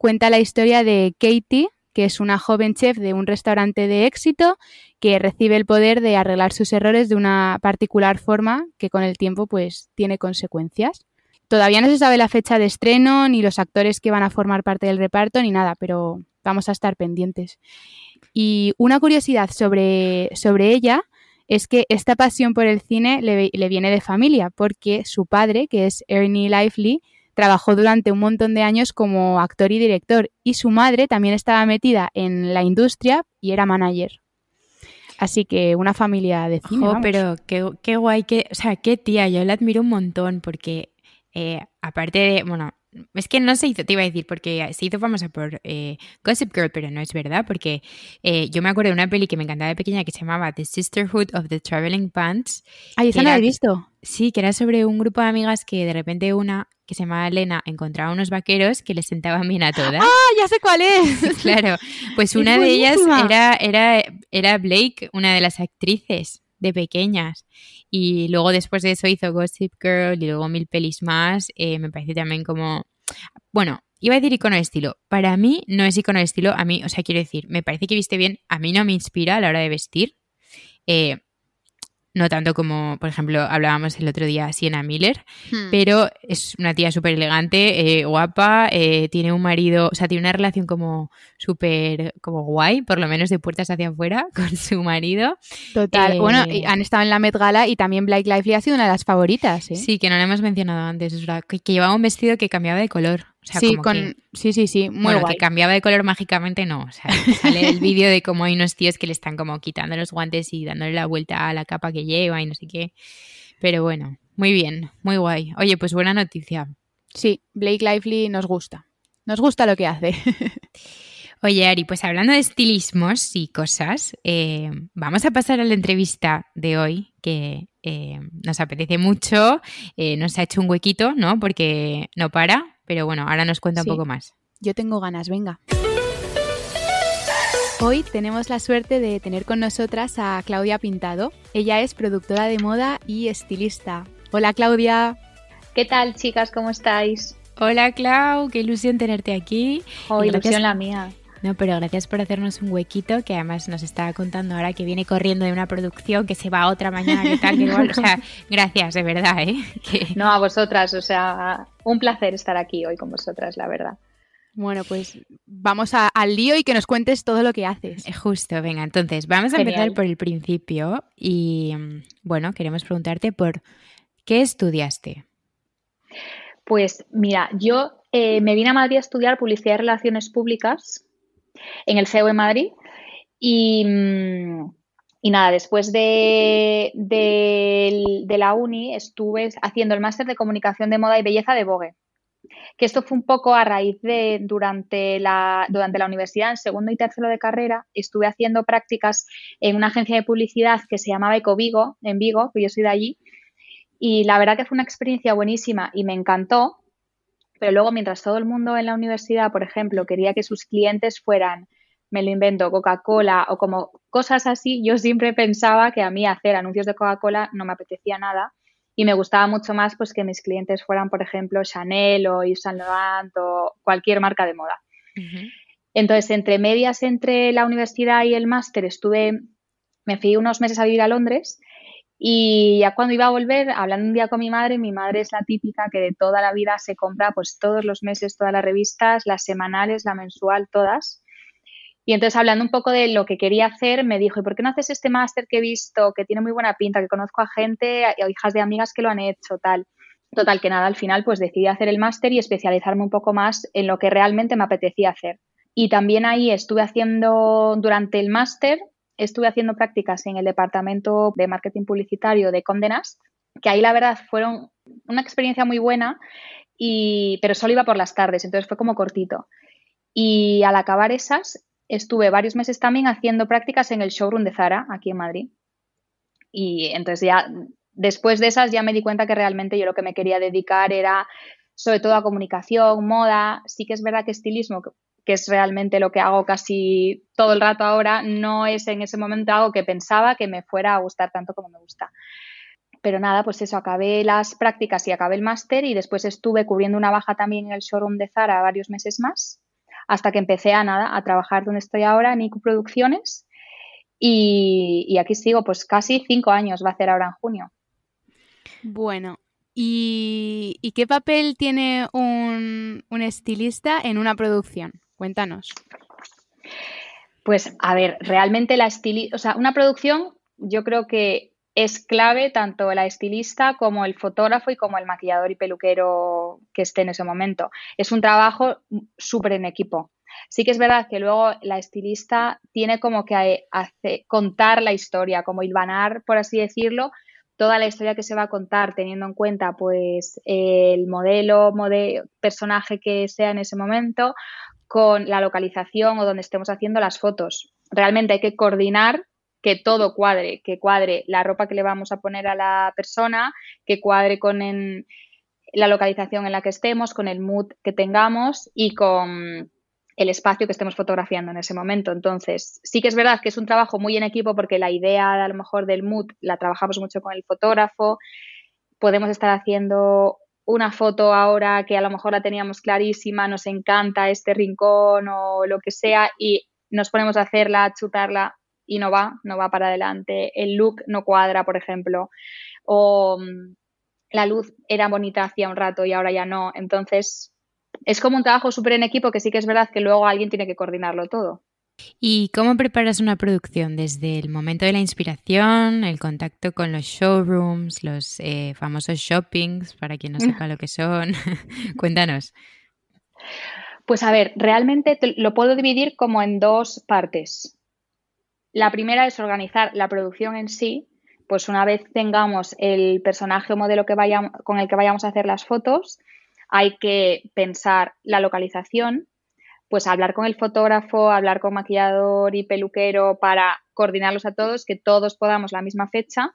cuenta la historia de Katie, que es una joven chef de un restaurante de éxito que recibe el poder de arreglar sus errores de una particular forma que con el tiempo pues tiene consecuencias. Todavía no se sabe la fecha de estreno, ni los actores que van a formar parte del reparto, ni nada, pero vamos a estar pendientes. Y una curiosidad sobre, sobre ella es que esta pasión por el cine le, viene de familia, porque su padre, que es Ernie Lively, trabajó durante un montón de años como actor y director, y su madre también estaba metida en la industria y era manager. Así que una familia de cine. pero qué, qué guay, qué, o sea, qué tía, yo la admiro un montón porque eh, aparte de, bueno, es que no se hizo, te iba a decir, porque se hizo famosa por eh, Gossip Girl, pero no es verdad, porque eh, yo me acuerdo de una peli que me encantaba de pequeña que se llamaba The Sisterhood of the Traveling Pants. Ay, esa la he visto. Sí, que era sobre un grupo de amigas que de repente una que se llamaba Elena encontraba unos vaqueros que les sentaban bien a todas. ¡Ah, ya sé cuál es! claro, pues una de ellas era, era, era Blake, una de las actrices de pequeñas. Y luego después de eso hizo Gossip Girl y luego mil pelis más. Eh, me parece también como... Bueno, iba a decir icono de estilo. Para mí no es icono de estilo. A mí, o sea, quiero decir, me parece que viste bien. A mí no me inspira a la hora de vestir. Eh, no tanto como, por ejemplo, hablábamos el otro día Sienna Miller, hmm. pero es una tía súper elegante, eh, guapa, eh, tiene un marido, o sea, tiene una relación como súper, como guay, por lo menos de puertas hacia afuera, con su marido. Total, bueno, eh, han estado en la Met Gala y también Blake Lively ha sido una de las favoritas. Sí, que no la hemos mencionado antes, es verdad, que llevaba un vestido que cambiaba de color sí, con, sí, sí, sí, muy bueno, que cambiaba de color mágicamente, no. O sea, sale el vídeo de cómo hay unos tíos que le están como quitando los guantes y dándole la vuelta a la capa que lleva y no sé qué. Pero bueno, muy bien, muy guay. Oye, pues buena noticia. Sí, Blake Lively nos gusta. Nos gusta lo que hace. Oye, Ari, pues hablando de estilismos y cosas, eh, vamos a pasar a la entrevista de hoy, que eh, nos apetece mucho, eh, nos ha hecho un huequito, ¿no? Porque no para, pero bueno, ahora nos cuenta un poco más. Yo tengo ganas, venga. Hoy tenemos la suerte de tener con nosotras a Claudia Pintado. Ella es productora de moda y estilista. Hola Claudia. ¿Qué tal chicas? ¿Cómo estáis? Hola Clau, qué ilusión tenerte aquí. Oh, ilusión la mía. No, pero gracias por hacernos un huequito, que además nos está contando ahora que viene corriendo de una producción, que se va otra mañana, que tal, que igual. O sea, gracias, de verdad, ¿eh? No, a vosotras, o sea, un placer estar aquí hoy con vosotras, la verdad. Bueno, pues vamos al lío y que nos cuentes todo lo que haces. Eh, justo, venga, entonces vamos a empezar por el principio y bueno, queremos preguntarte por qué estudiaste. Pues mira, yo eh, me vine a Madrid a estudiar Publicidad y Relaciones Públicas en el CEU de Madrid. Y, mm, nada, después de, de, la uni estuve haciendo el máster de Comunicación de Moda y Belleza de Vogue que esto fue un poco a raíz de durante la, durante la universidad, en segundo y tercero de carrera, estuve haciendo prácticas en una agencia de publicidad que se llamaba Ecovigo, en Vigo, que yo soy de allí, y la verdad que fue una experiencia buenísima y me encantó, pero luego mientras todo el mundo en la universidad, por ejemplo, quería que sus clientes fueran, me lo invento, Coca-Cola o como cosas así, yo siempre pensaba que a mí hacer anuncios de Coca-Cola no me apetecía nada y me gustaba mucho más pues que mis clientes fueran, por ejemplo, Chanel o Yves Saint Laurent o cualquier marca de moda. Entonces, entre medias entre la universidad y el máster estuve, me fui unos meses a vivir a Londres y ya cuando iba a volver, hablando un día con mi madre, mi madre es la típica que de toda la vida se compra pues todos los meses todas las revistas, las semanales, la mensual, todas. Y entonces, hablando un poco de lo que quería hacer, me dijo, ¿y por qué no haces este máster que he visto, que tiene muy buena pinta, que conozco a gente, a hijas de amigas que lo han hecho, tal? Total, que nada, al final pues decidí hacer el máster y especializarme un poco más en lo que realmente me apetecía hacer. Y también ahí estuve haciendo, durante el máster, estuve haciendo prácticas en el departamento de marketing publicitario de Condenast, que ahí la verdad fueron una experiencia muy buena, y, pero solo iba por las tardes, entonces fue como cortito. Y al acabar esas, estuve varios meses también haciendo prácticas en el showroom de Zara, aquí en Madrid. Y entonces ya, después de esas, ya me di cuenta que realmente yo lo que me quería dedicar era sobre todo a comunicación, moda. Sí que es verdad que estilismo, que es realmente lo que hago casi todo el rato ahora, no es en ese momento algo que pensaba que me fuera a gustar tanto como me gusta. Pero nada, pues eso, acabé las prácticas y acabé el máster y después estuve cubriendo una baja también en el showroom de Zara varios meses más hasta que empecé a nada, a trabajar donde estoy ahora en IQ Producciones y, aquí sigo, pues casi cinco años va a ser ahora en junio. Bueno, ¿y, qué papel tiene un, estilista en una producción? Cuéntanos. Pues a ver, realmente la estilista, o sea, una producción yo creo que es clave tanto la estilista como el fotógrafo y como el maquillador y peluquero que esté en ese momento. Es un trabajo súper en equipo. Sí que es verdad que luego la estilista tiene como que hace, contar la historia, como hilvanar, por así decirlo, toda la historia que se va a contar teniendo en cuenta pues el modelo, modelo personaje que sea en ese momento con la localización o donde estemos haciendo las fotos. Realmente hay que coordinar que todo cuadre, que cuadre la ropa que le vamos a poner a la persona, que cuadre con la localización en la que estemos, con el mood que tengamos y con el espacio que estemos fotografiando en ese momento. Entonces, sí que es verdad que es un trabajo muy en equipo porque la idea a lo mejor del mood la trabajamos mucho con el fotógrafo. Podemos estar haciendo una foto ahora que a lo mejor la teníamos clarísima, nos encanta este rincón o lo que sea y nos ponemos a hacerla, a chutarla y no va, no va para adelante, el look no cuadra, por ejemplo, o mm, la luz era bonita hacía un rato y ahora ya no. Entonces, es como un trabajo súper en equipo que sí que es verdad que luego alguien tiene que coordinarlo todo. ¿Y cómo preparas una producción? Desde el momento de la inspiración, el contacto con los showrooms, los eh, famosos shoppings, para quien no sepa lo que son. Cuéntanos. Pues a ver, realmente lo puedo dividir como en dos partes. La primera es organizar la producción en sí, pues una vez tengamos el personaje o modelo que vayamos, con el que vayamos a hacer las fotos, hay que pensar la localización, pues hablar con el fotógrafo, hablar con maquillador y peluquero para coordinarlos a todos, que todos podamos la misma fecha.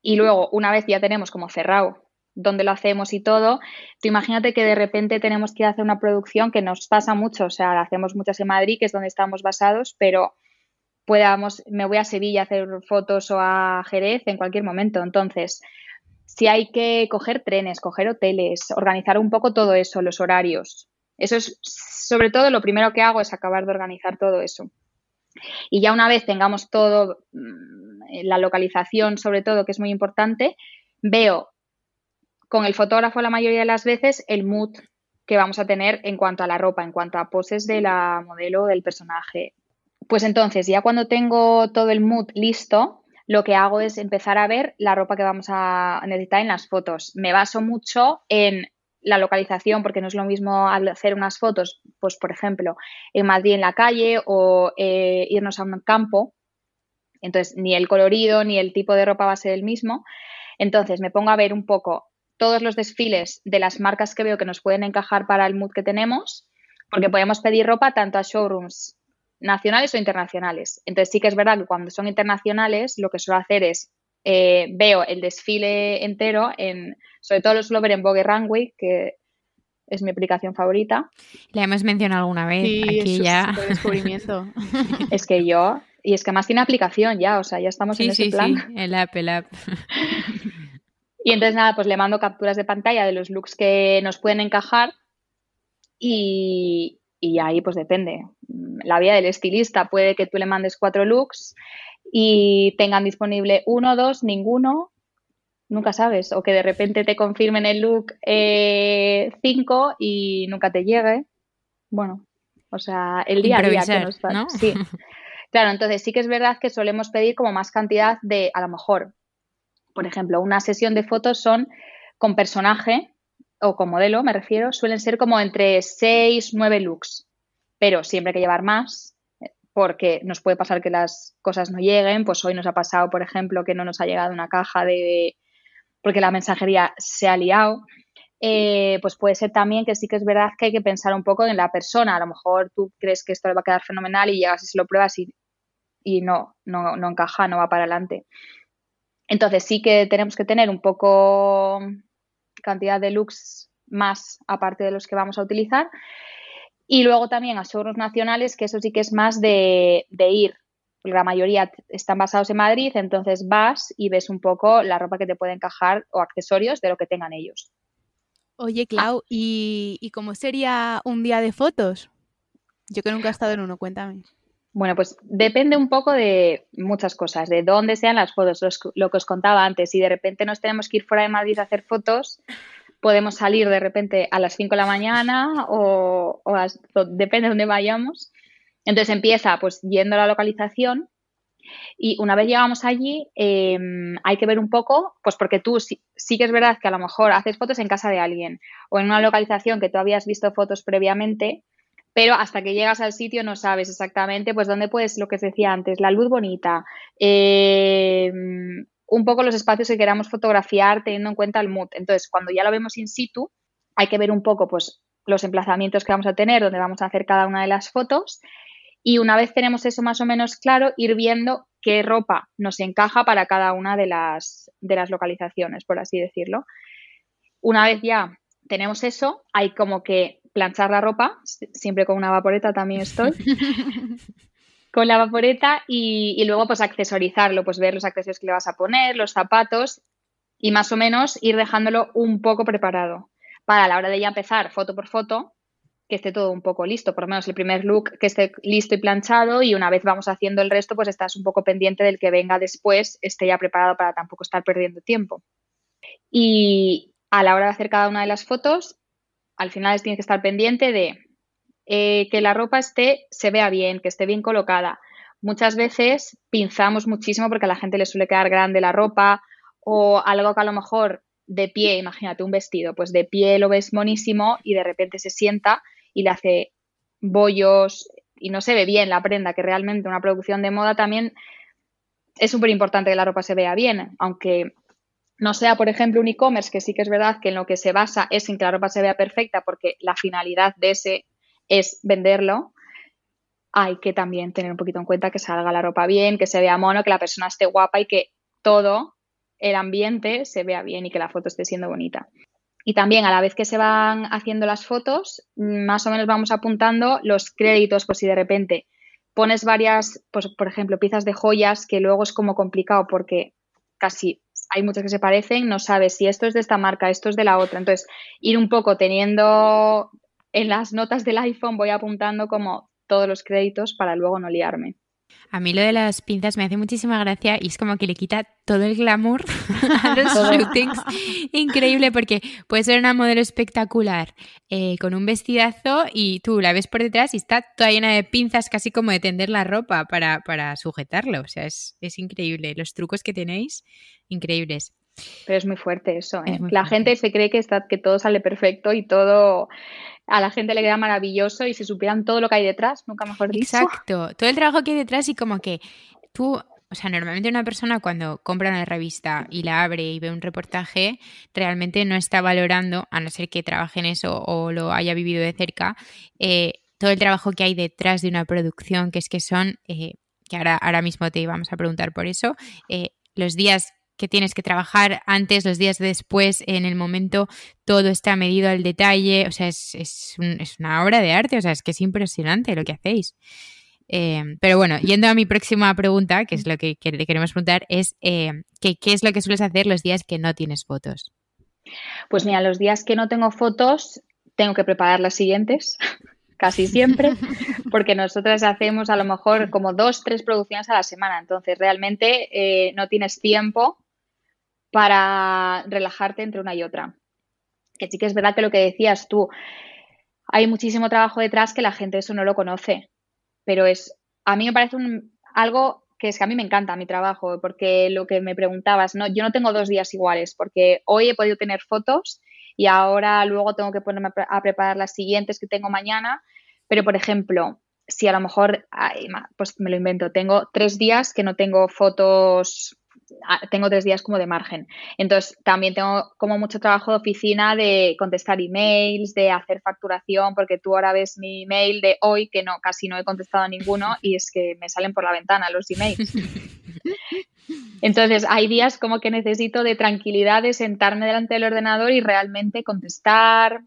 Y luego, una vez ya tenemos como cerrado dónde lo hacemos y todo, tú imagínate que de repente tenemos que hacer una producción que nos pasa mucho, o sea, hacemos muchas en Madrid, que es donde estamos basados, pero podamos, me voy a Sevilla a hacer fotos o a Jerez en cualquier momento. Entonces, si hay que coger trenes, coger hoteles, organizar un poco todo eso, los horarios. Eso es, sobre todo, lo primero que hago es acabar de organizar todo eso. Y ya una vez tengamos todo, mm, la localización sobre todo, que es muy importante, veo con el fotógrafo la mayoría de las veces el mood que vamos a tener en cuanto a la ropa, en cuanto a poses de la modelo del personaje. Pues entonces, ya cuando tengo todo el mood listo, lo que hago es empezar a ver la ropa que vamos a necesitar en las fotos. Me baso mucho en la localización, porque no es lo mismo hacer unas fotos, pues por ejemplo, en Madrid en la calle o eh, irnos a un campo. Entonces, ni el colorido ni el tipo de ropa va a ser el mismo. Entonces, me pongo a ver un poco todos los desfiles de las marcas que veo que nos pueden encajar para el mood que tenemos, porque podemos pedir ropa tanto a showrooms nacionales o internacionales. Entonces, sí que es verdad que cuando son internacionales, lo que suelo hacer es eh, veo el desfile entero, en, sobre todo lo suelo ver en Vogue Runway, que es mi aplicación favorita. La hemos mencionado alguna vez. aquí ya. descubrimiento. es que yo, y es que más tiene aplicación ya, o sea, ya estamos en ese plan. Sí, el app, el app. y entonces nada, pues le mando capturas de pantalla de los looks que nos pueden encajar y, y ahí pues depende. La vida del estilista puede que tú le mandes cuatro looks y tengan disponible uno, dos, ninguno, nunca sabes, o que de repente te confirmen el look 5 eh, y nunca te llegue. Bueno, o sea, el día a día que nos ¿no? Sí. Claro, entonces sí que es verdad que solemos pedir como más cantidad de, a lo mejor, por ejemplo, una sesión de fotos son con personaje o con modelo, me refiero, suelen ser como entre 6, 9 looks, pero siempre hay que llevar más porque nos puede pasar que las cosas no lleguen. Pues hoy nos ha pasado, por ejemplo, que no nos ha llegado una caja de porque la mensajería se ha liado. Eh, pues puede ser también que sí que es verdad que hay que pensar un poco en la persona. A lo mejor tú crees que esto le va a quedar fenomenal y llegas y se lo pruebas y, y no, no, no encaja, no va para adelante. Entonces sí que tenemos que tener un poco cantidad de looks más aparte de los que vamos a utilizar y luego también a showrooms nacionales, que eso sí que es más de, ir, porque la mayoría están basados en Madrid, entonces vas y ves un poco la ropa que te puede encajar o accesorios de lo que tengan ellos. Oye, Clau, ¿y, cómo sería un día de fotos? Yo que nunca he estado en uno, cuéntame. Bueno, pues depende un poco de muchas cosas, de dónde sean las fotos, lo que os contaba antes. Si de repente nos tenemos que ir fuera de Madrid a hacer fotos, podemos salir de repente a las 5 de la mañana o, depende de dónde vayamos. Entonces empieza pues yendo a la localización y una vez llegamos allí em, hay que ver un poco, pues porque tú sí, que es verdad que a lo mejor haces fotos en casa de alguien o en una localización que tú habías visto fotos previamente, pero hasta que llegas al sitio no sabes exactamente pues dónde puedes, lo que se decía antes, la luz bonita, eh, un poco los espacios que queramos fotografiar teniendo en cuenta el mood. Entonces, cuando ya lo vemos in situ, hay que ver un poco pues, los emplazamientos que vamos a tener, donde vamos a hacer cada una de las fotos. Y una vez tenemos eso más o menos claro, ir viendo qué ropa nos encaja para cada una de las, de las localizaciones, por así decirlo. Una vez ya tenemos eso, hay como que planchar la ropa, siempre con una vaporeta también estoy. con la vaporeta y, luego pues accesorizarlo, pues ver los accesorios que le vas a poner, los zapatos y más o menos ir dejándolo un poco preparado para a la hora de ya empezar foto por foto que esté todo un poco listo, por lo menos el primer look que esté listo y planchado y una vez vamos haciendo el resto pues estás un poco pendiente del que venga después, esté ya preparado para tampoco estar perdiendo tiempo. Y a la hora de hacer cada una de las fotos, al final tienes que estar pendiente de eh, que la ropa esté, se vea bien, que esté bien colocada. Muchas veces pinzamos muchísimo porque a la gente le suele quedar grande la ropa o algo que a lo mejor de pie, imagínate un vestido, pues de pie lo ves monísimo y de repente se sienta y le hace bollos y no se ve bien la prenda, que realmente una producción de moda también es súper importante que la ropa se vea bien, aunque no sea, por ejemplo, un e-commerce, que sí que es verdad que en lo que se basa es en que la ropa se vea perfecta, porque la finalidad de ese es venderlo, hay que también tener un poquito en cuenta que salga la ropa bien, que se vea mono, que la persona esté guapa y que todo el ambiente se vea bien y que la foto esté siendo bonita. Y también a la vez que se van haciendo las fotos, más o menos vamos apuntando los créditos, pues si de repente pones varias, pues por ejemplo, piezas de joyas, que luego es como complicado porque casi hay muchas que se parecen, no sabes si esto es de esta marca, esto es de la otra. Entonces, ir un poco teniendo en las notas del iPhone voy apuntando como todos los créditos para luego no liarme. A mí lo de las pinzas me hace muchísima gracia y es como que le quita todo el glamour a los shootings. Increíble porque puede ser una modelo espectacular eh, con un vestidazo y tú la ves por detrás y está toda llena de pinzas, casi como de tender la ropa para, para sujetarlo. O sea, es, es increíble. Los trucos que tenéis, increíbles. Pero es muy fuerte eso. ¿eh? La gente se cree que, está, que todo sale perfecto y todo a la gente le queda maravilloso y si supieran todo lo que hay detrás, nunca mejor dicho. Exacto, todo el trabajo que hay detrás y como que tú, o sea, normalmente una persona cuando compra una revista y la abre y ve un reportaje, realmente no está valorando, a no ser que trabaje en eso o lo haya vivido de cerca, eh, todo el trabajo que hay detrás de una producción, que es que son, eh, que ahora, ahora mismo te íbamos a preguntar por eso, los días que tienes que trabajar antes, los días después, en el momento, todo está medido al detalle. O sea, es, es, una obra de arte, o sea, es que es impresionante lo que hacéis. Eh, pero bueno, yendo a mi próxima pregunta, que es lo que, que queremos preguntar, es eh, ¿qué, es lo que sueles hacer los días que no tienes fotos? Pues mira, los días que no tengo fotos, tengo que preparar las siguientes, casi siempre, porque nosotras hacemos a lo mejor como dos, tres producciones a la semana, entonces realmente eh, no tienes tiempo para relajarte entre una y otra. Que sí que es verdad que lo que decías tú, hay muchísimo trabajo detrás que la gente eso no lo conoce, pero es, a mí me parece un, algo que es que a mí me encanta mi trabajo, porque lo que me preguntabas, no, yo no tengo dos días iguales, porque hoy he podido tener fotos y ahora luego tengo que ponerme a preparar las siguientes que tengo mañana, pero por ejemplo, si a lo mejor, pues me lo invento, tengo tres días que no tengo fotos tengo tres días como de margen. Entonces, también tengo como mucho trabajo de oficina de contestar emails, de hacer facturación, porque tú ahora ves mi email de hoy, que no, casi no he contestado a ninguno, y es que me salen por la ventana los emails. Entonces, hay días como que necesito de tranquilidad, de sentarme delante del ordenador y realmente contestar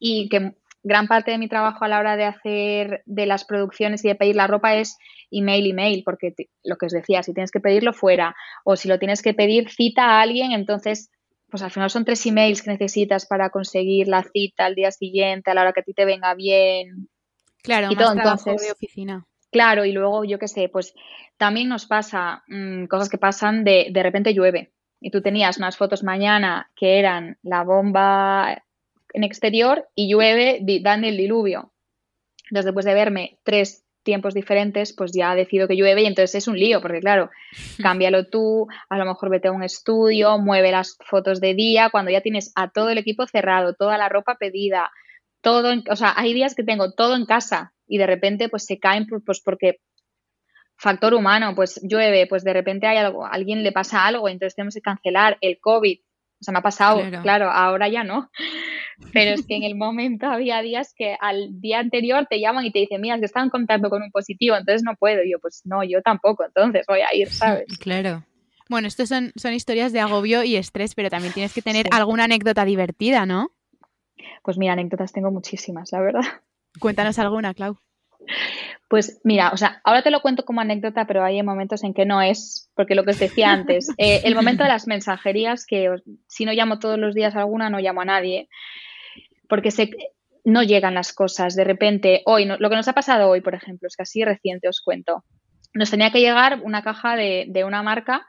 y que gran parte de mi trabajo a la hora de hacer de las producciones y de pedir la ropa es email, email, porque lo que os decía, si tienes que pedirlo fuera o si lo tienes que pedir cita a alguien, entonces, pues al final son tres emails que necesitas para conseguir la cita al día siguiente, a la hora que a ti te venga bien. Claro, y todo. entonces, de oficina. Claro, y luego yo qué sé, pues también nos pasa mm, cosas que pasan de de repente llueve y tú tenías unas fotos mañana que eran la bomba en exterior y llueve, dan el diluvio. Entonces, después de verme tres tiempos diferentes, pues ya decido que llueve y entonces es un lío, porque claro, cámbialo tú, a lo mejor vete a un estudio, mueve las fotos de día, cuando ya tienes a todo el equipo cerrado, toda la ropa pedida, todo, o sea, hay días que tengo todo en casa y de repente pues se caen pues porque factor humano, pues llueve, pues de repente hay algo, a alguien le pasa algo, entonces tenemos que cancelar el COVID, o sea, me ha pasado, claro. ahora ya no. Pero es que en el momento había días que al día anterior te llaman y te dicen, mira, que están en contacto con un positivo, entonces no puedo. Y yo, pues no, yo tampoco, entonces voy a ir, ¿sabes? Claro. Bueno, estos son, son historias de agobio y estrés, pero también tienes que tener alguna anécdota divertida, ¿no? Pues mira, anécdotas tengo muchísimas, la verdad. Cuéntanos alguna, Clau. Pues mira, o sea, ahora te lo cuento como anécdota, pero hay momentos en que no es, porque lo que os decía antes, eh, el momento de las mensajerías, que si no llamo todos los días a alguna, no llamo a nadie, porque se, no llegan las cosas. De repente, hoy, lo que nos ha pasado hoy, por ejemplo, es que así reciente os cuento. Nos tenía que llegar una caja de, de una marca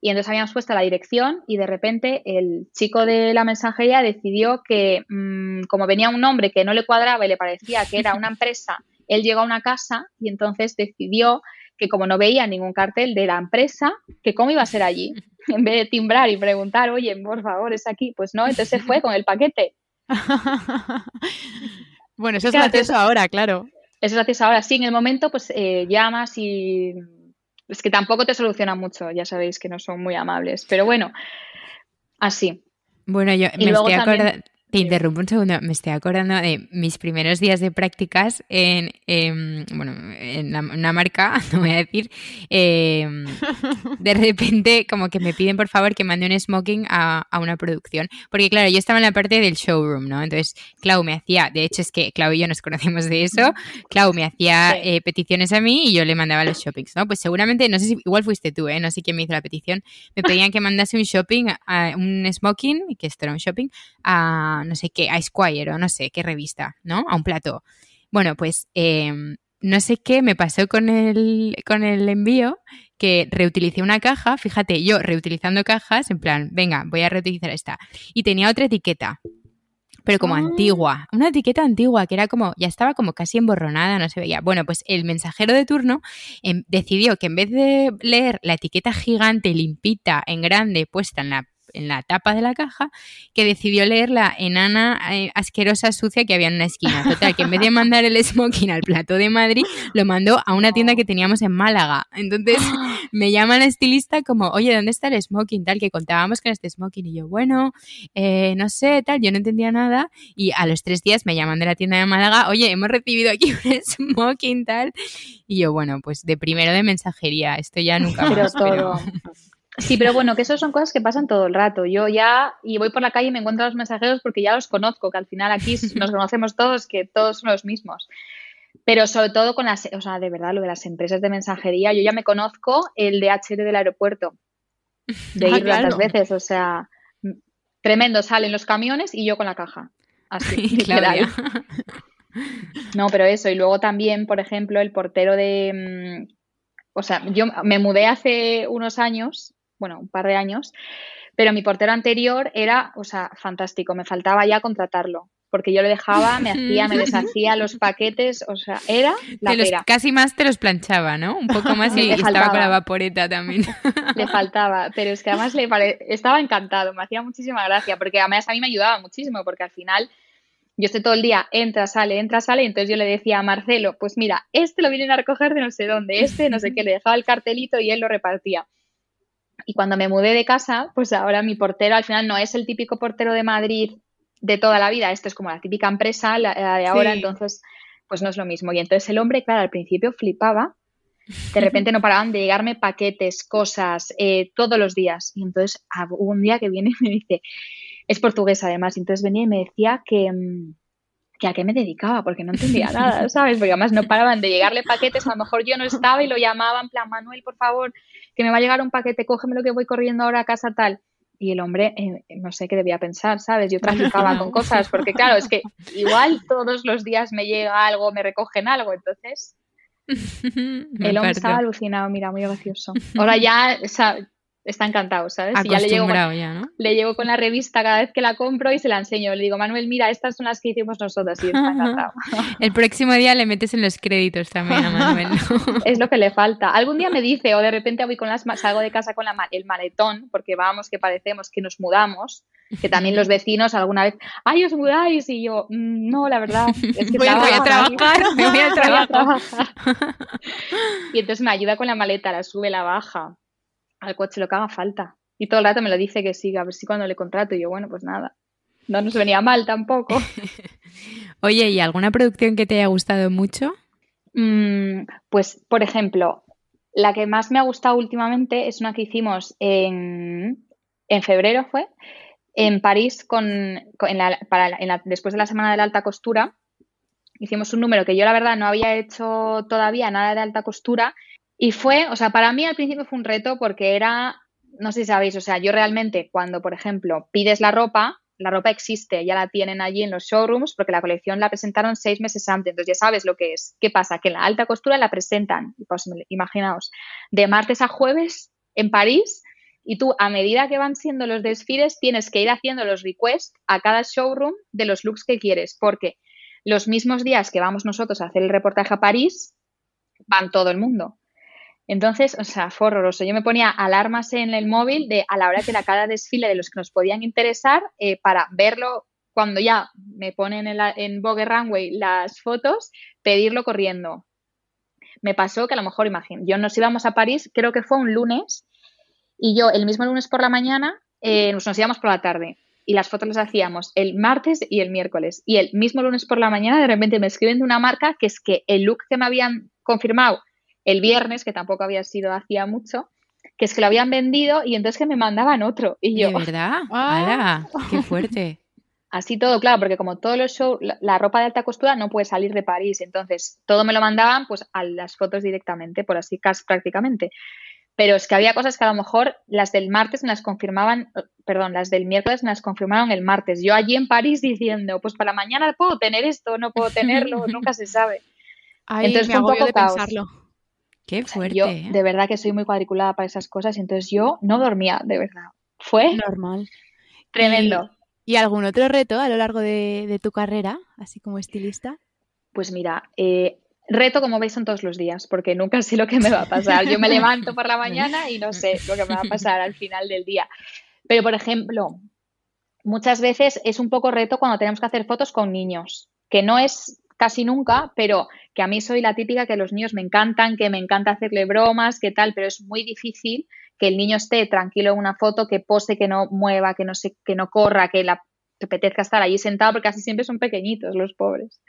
y entonces habíamos puesto la dirección y de repente el chico de la mensajería decidió que, mm, como venía un nombre que no le cuadraba y le parecía que era una empresa él llegó a una casa y entonces decidió que como no veía ningún cartel de la empresa, que cómo iba a ser allí. En vez de timbrar y preguntar, oye, por favor, es aquí, pues no, entonces se fue con el paquete. bueno, eso es gracioso ahora, claro. Eso es gracioso ahora. Sí, en el momento, pues eh, llamas y es que tampoco te soluciona mucho, ya sabéis que no son muy amables, pero bueno, así. Bueno, yo me estoy acordando te interrumpo un segundo. Me estoy acordando de mis primeros días de prácticas en, bueno, en una marca, no voy a decir. Em, de repente, como que me piden por favor que mande un smoking a, una producción. Porque, claro, yo estaba en la parte del showroom, ¿no? Entonces, Clau me hacía, de hecho, es que Clau y yo nos conocemos de eso. Clau me hacía eh, peticiones a mí y yo le mandaba los shoppings, ¿no? Pues seguramente, no sé si, igual fuiste tú, ¿eh? No sé quién me hizo la petición. Me pedían que mandase un shopping, a, un smoking, que esto era un shopping, a no sé qué, a Squire o no sé qué revista, ¿no? A un plato. Bueno, pues em, no sé qué me pasó con el, con el envío, que reutilicé una caja, fíjate, yo reutilizando cajas, en plan, venga, voy a reutilizar esta. Y tenía otra etiqueta, pero como ah. antigua, una etiqueta antigua que era como, ya estaba como casi emborronada, no se veía. Bueno, pues el mensajero de turno em, decidió que en vez de leer la etiqueta gigante, limpita, en grande, puesta en la en la tapa de la caja, que decidió leer la enana eh, asquerosa sucia que había en una esquina. Total, que en vez de mandar el smoking al plato de Madrid, lo mandó a una tienda que teníamos en Málaga. Entonces me llama la estilista como, oye, ¿dónde está el smoking? Tal, que contábamos con este smoking. Y yo, bueno, eh, no sé, tal, yo no entendía nada. Y a los tres días me llaman de la tienda de Málaga, oye, hemos recibido aquí un smoking, tal. Y yo, bueno, pues de primero de mensajería, esto ya nunca más. Pero Sí, pero bueno, que eso son cosas que pasan todo el rato. Yo ya, y voy por la calle y me encuentro a los mensajeros porque ya los conozco, que al final aquí nos conocemos todos, que todos son los mismos. Pero sobre todo con las, o sea, de verdad, lo de las empresas de mensajería, yo ya me conozco el DHL del aeropuerto, de ah, ir tantas veces, o sea, tremendo, salen los camiones y yo con la caja. Así, literal. No, pero eso, y luego también, por ejemplo, el portero de, mm, o sea, yo me mudé hace unos años bueno, un par de años, pero mi portero anterior era, o sea, fantástico, me faltaba ya contratarlo, porque yo le dejaba, me hacía, me deshacía los paquetes, o sea, era la pera. Casi más te los planchaba, ¿no? Un poco más y, estaba con la vaporeta también. Le faltaba, pero es que además le estaba encantado, me hacía muchísima gracia, porque además a mí me ayudaba muchísimo, porque al final yo estoy todo el día, entra, sale, entra, sale, entonces yo le decía a Marcelo, pues mira, este lo vienen a recoger de no sé dónde, este no sé qué, le dejaba el cartelito y él lo repartía. Y cuando me mudé de casa, pues ahora mi portero al final no es el típico portero de Madrid de toda la vida, esto es como la típica empresa la, de ahora, entonces pues no es lo mismo. Y entonces el hombre, claro, al principio flipaba, de repente no paraban de llegarme paquetes, cosas, eh, todos los días. Y entonces ah, hubo un día que viene y me dice, es portugués además, y entonces venía y me decía que, mm, que a qué me dedicaba, porque no entendía nada, ¿sabes? Porque además no paraban de llegarle paquetes, a lo mejor yo no estaba y lo llamaban, en plan, Manuel, por favor, que me va a llegar un paquete, cógeme lo que voy corriendo ahora a casa tal. Y el hombre, eh, no sé qué debía pensar, ¿sabes? Yo traficaba con cosas, porque claro, es que igual todos los días me llega algo, me recogen algo, entonces el hombre estaba alucinado, mira, muy gracioso. Ahora ya, está encantado, ¿sabes? Y ya le llego, ya, ¿no? le llevo con la revista cada vez que la compro y se la enseño. Le digo, Manuel, mira, estas son las que hicimos nosotros y está encantado. El próximo día le metes en los créditos también a Manuel. es lo que le falta. Algún día me dice, o de repente voy con las salgo de casa con la, el maletón, porque vamos, que parecemos que nos mudamos, que también los vecinos alguna vez, ay, os mudáis, y yo, mm, no, la verdad, es que voy, a trabajar, voy a trabajar. y entonces me ayuda con la maleta, la sube, la baja al coche lo que haga falta. Y todo el rato me lo dice que siga, a ver si cuando le contrato, y yo, bueno, pues nada, no nos venía mal tampoco. Oye, ¿y alguna producción que te haya gustado mucho? Mm, pues, por ejemplo, la que más me ha gustado últimamente es una que hicimos en, en febrero, fue, en París, con, para, después de la Semana de la Alta Costura. Hicimos un número que yo, la verdad, no había hecho todavía nada de alta costura y fue, o sea, para mí al principio fue un reto porque era, no sé si sabéis, o sea, yo realmente cuando, por ejemplo, pides la ropa, la ropa existe, ya la tienen allí en los showrooms porque la colección la presentaron seis meses antes, entonces ya sabes lo que es. ¿Qué pasa? Que en la alta costura la presentan, pues imaginaos, de martes a jueves en París y tú a medida que van siendo los desfiles tienes que ir haciendo los requests a cada showroom de los looks que quieres, porque los mismos días que vamos nosotros a hacer el reportaje a París, van todo el mundo. Entonces, o sea, fue horroroso. Yo me ponía alarmas en el móvil de a la hora que era cada desfile de los que nos podían interesar eh, para verlo cuando ya me ponen en, en Vogue Runway las fotos, pedirlo corriendo. Me pasó que a lo mejor, imagino, yo nos íbamos a París, creo que fue un lunes, y yo el mismo lunes por la mañana eh, nos, nos íbamos por la tarde y las fotos las hacíamos el martes y el miércoles. Y el mismo lunes por la mañana de repente me escriben de una marca que es que el look que me habían confirmado el viernes, que tampoco había sido hacía mucho, que es que lo habían vendido y entonces que me mandaban otro. Y yo, ¿De verdad? ¡Ah! ¡Qué fuerte! Así todo, claro, porque como todos los shows, la, ropa de alta costura no puede salir de París, entonces todo me lo mandaban pues a las fotos directamente, por así casi prácticamente. Pero es que había cosas que a lo mejor las del martes me las confirmaban, perdón, las del miércoles me las confirmaron el martes. Yo allí en París diciendo, pues para mañana puedo tener esto, no puedo tenerlo, nunca se sabe. entonces fue un poco Pensarlo. Qué fuerte. yo ¿eh? de verdad que soy muy cuadriculada para esas cosas, y entonces yo no dormía, de verdad. Fue normal. Tremendo. ¿Y, algún otro reto a lo largo de, tu carrera, así como estilista? Pues mira, eh, reto como veis son todos los días, porque nunca sé lo que me va a pasar. Yo me levanto por la mañana y no sé lo que me va a pasar al final del día. Pero, por ejemplo, muchas veces es un poco reto cuando tenemos que hacer fotos con niños, que no es casi nunca, pero que a mí soy la típica que los niños me encantan, que me encanta hacerle bromas, que tal, pero es muy difícil que el niño esté tranquilo en una foto, que pose, que no mueva, que no se, que no corra, que la te apetezca estar allí sentado, porque casi siempre son pequeñitos los pobres.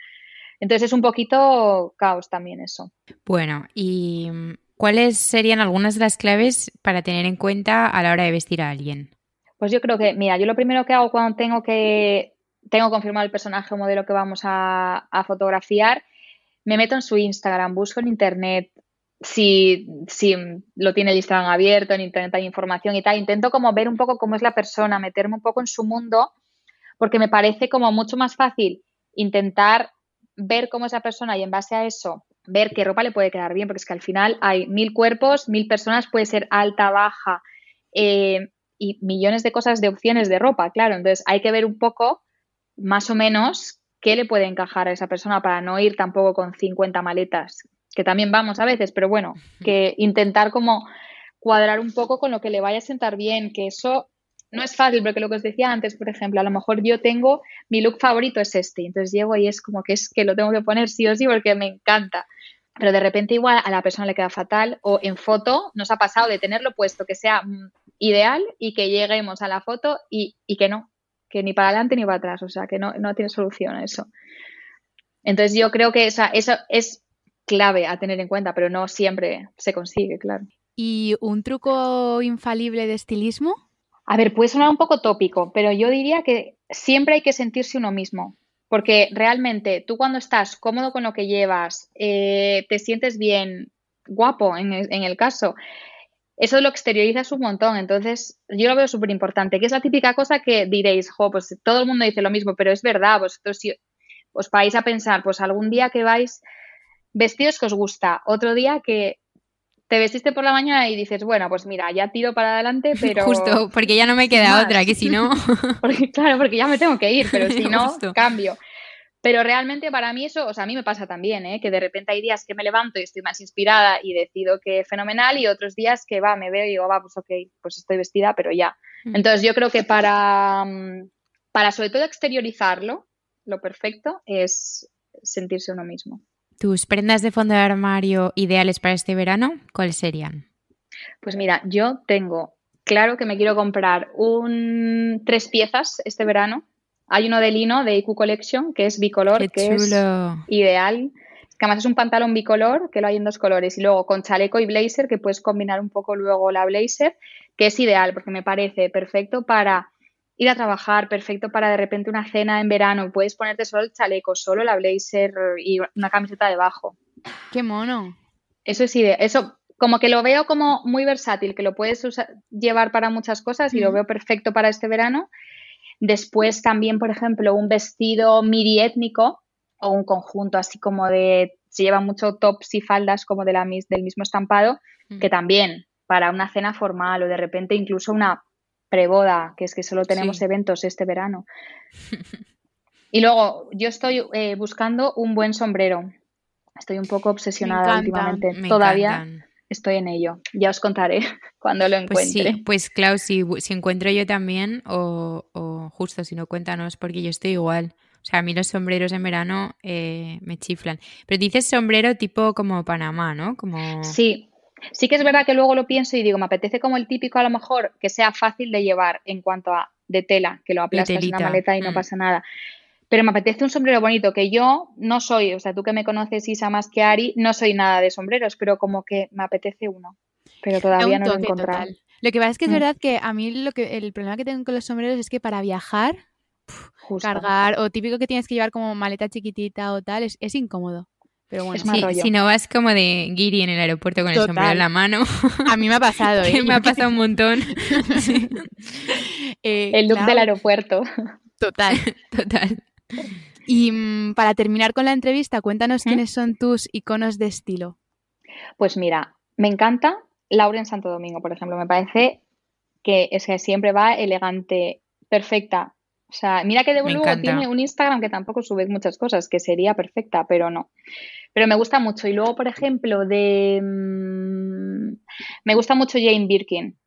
Entonces es un poquito caos también eso. Bueno, ¿y cuáles serían algunas de las claves para tener en cuenta a la hora de vestir a alguien? Pues yo creo que, mira, yo lo primero que hago cuando tengo que tengo confirmado el personaje o modelo que vamos a, fotografiar, me meto en su Instagram, busco en internet si, si lo tiene el Instagram abierto, en internet hay información y tal, intento como ver un poco cómo es la persona, meterme un poco en su mundo, porque me parece como mucho más fácil intentar ver cómo es la persona y en base a eso ver qué ropa le puede quedar bien, porque es que al final hay mil cuerpos, mil personas, puede ser alta, baja eh, y millones de cosas de opciones de ropa, claro. Entonces hay que ver un poco más o menos qué le puede encajar a esa persona para no ir tampoco con 50 maletas, que también vamos a veces, pero bueno, que intentar como cuadrar un poco con lo que le vaya a sentar bien, que eso no es fácil, porque lo que os decía antes, por ejemplo, a lo mejor yo tengo, mi look favorito es este, entonces llego y es como que es que lo tengo que poner sí o sí porque me encanta. Pero de repente igual a la persona le queda fatal o en foto nos ha pasado de tenerlo puesto que sea mm, ideal y que lleguemos a la foto y, y que no, que ni para adelante ni para atrás, o sea, que no, tiene solución eso. Entonces yo creo que esa, eso es clave a tener en cuenta, pero no siempre se consigue, claro. ¿Y un truco infalible de estilismo? A ver, puede sonar un poco tópico, pero yo diría que siempre hay que sentirse uno mismo, porque realmente tú cuando estás cómodo con lo que llevas, eh, te sientes bien, guapo en en el caso, eso lo exteriorizas un montón. Entonces, yo lo veo súper importante, que es la típica cosa que diréis, jo, pues todo el mundo dice lo mismo, pero es verdad, vosotros si os vais a pensar, pues algún día que vais vestidos que os gusta, otro día que te vestiste por la mañana y dices, bueno, pues mira, ya tiro para adelante, pero... Justo, porque ya no me queda otra, que si no... porque, claro, porque ya me tengo que ir, pero si no, cambio. Pero realmente para mí eso, o sea, a mí me pasa también, ¿eh? que de repente hay días que me levanto y estoy más inspirada y decido que fenomenal y otros días que va, me veo y digo, va, pues ok, pues estoy vestida, pero ya. Mm. Entonces yo creo que para, mm, para sobre todo exteriorizarlo, lo perfecto es sentirse uno mismo. ¿Tus prendas de fondo de armario ideales para este verano, cuáles serían? Pues mira, yo tengo claro que me quiero comprar un tres piezas este verano hay uno de lino de IQ Collection que es bicolor, que es ideal. Que además es un pantalón bicolor, que lo hay en dos colores, y luego con chaleco y blazer, que puedes combinar un poco luego la blazer, que es ideal, porque me parece perfecto para ir a trabajar, perfecto para de repente una cena en verano. Puedes ponerte solo el chaleco, solo la blazer y una camiseta debajo. ¡Qué mono! Eso es ideal. Eso, como que lo veo como muy versátil, que lo puedes llevar para muchas cosas y lo veo perfecto para este verano. Después también, por ejemplo, un vestido miri étnico o un conjunto así como de, se lleva mucho tops y faldas como de la, del mismo estampado, que también para una cena formal o de repente incluso una preboda, que es que solo tenemos eventos este verano. y luego, yo estoy eh, buscando un buen sombrero. Estoy un poco obsesionada últimamente. Todavía estoy en ello. Ya os contaré cuando lo pues encuentre. Pues, Klaus, si, encuentro yo también, o, justo si no cuéntanos, porque yo estoy igual. O sea, a mí los sombreros en verano eh, me chiflan. Pero dices sombrero tipo como Panamá, ¿no? Como... Sí, sí que es verdad que luego lo pienso y digo, me apetece como el típico a lo mejor que sea fácil de llevar en cuanto a de tela, que lo aplastas en una maleta y no mm. pasa nada pero me apetece un sombrero bonito, que yo no soy, o sea, tú que me conoces, Isa, más que Ari, no soy nada de sombreros, pero como que me apetece uno, pero todavía no lo he encontrado. Lo que pasa es que es mm. verdad que a mí lo que el problema que tengo con los sombreros es que para viajar, cargar, o típico que tienes que llevar como maleta chiquitita o tal, es, incómodo. Pero bueno, Si no vas como de guiri en el aeropuerto con el sombrero en la mano. A mí me ha pasado, ¿eh? me ha pasado un montón. Eh, el look del aeropuerto. Total. Total. Y mm, para terminar con la entrevista, cuéntanos ¿Mm? quiénes son tus iconos de estilo. Pues mira, me encanta Laura en Santo Domingo, por ejemplo. Me parece que es que siempre va elegante, perfecta. O sea, mira que de luego tiene un Instagram que tampoco sube muchas cosas, que sería perfecta, pero no. Pero me gusta mucho. Y luego, por ejemplo, de. Mm, me gusta mucho Jane Birkin.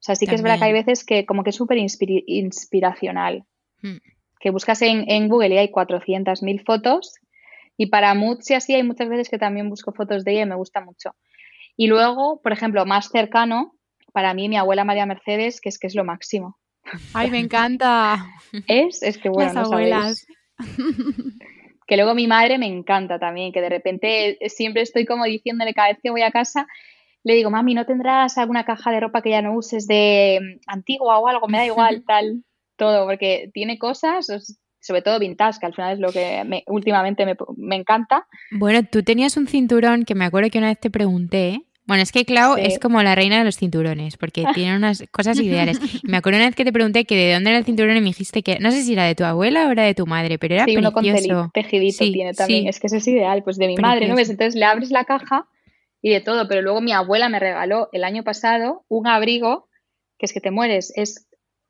O sea, sí que es verdad que hay veces que como que es súper inspiracional. Hmm. Que buscas en, Google y hay 400.000 fotos. Y para Mood, sí, así hay muchas veces que también busco fotos de ella y me gusta mucho. Y luego, por ejemplo, más cercano, para mí mi abuela María Mercedes, que es que es lo máximo. Ay, me encanta. Es, es que bueno, Las abuelas. Que luego mi madre me encanta también, que de repente siempre estoy como diciéndole cada vez que voy a casa, le digo, mami, ¿no tendrás alguna caja de ropa que ya no uses de mm, antigua o algo? Me da igual, tal, todo, porque tiene cosas, sobre todo vintage, que al final es lo que últimamente me, me, encanta. Bueno, tú tenías un cinturón que me acuerdo que una vez te pregunté bueno, es que Clau es como la reina de los cinturones, porque tiene unas cosas ideales. Me acuerdo una vez que te pregunté que de dónde era el cinturón y me dijiste que no sé si era de tu abuela o era de tu madre, pero era sí, uno con tejidito tiene también. Es que ese es ideal, pues de mi madre, ¿no ves? Entonces le abres la caja y de todo, pero luego mi abuela me regaló el año pasado un abrigo que es que te mueres, es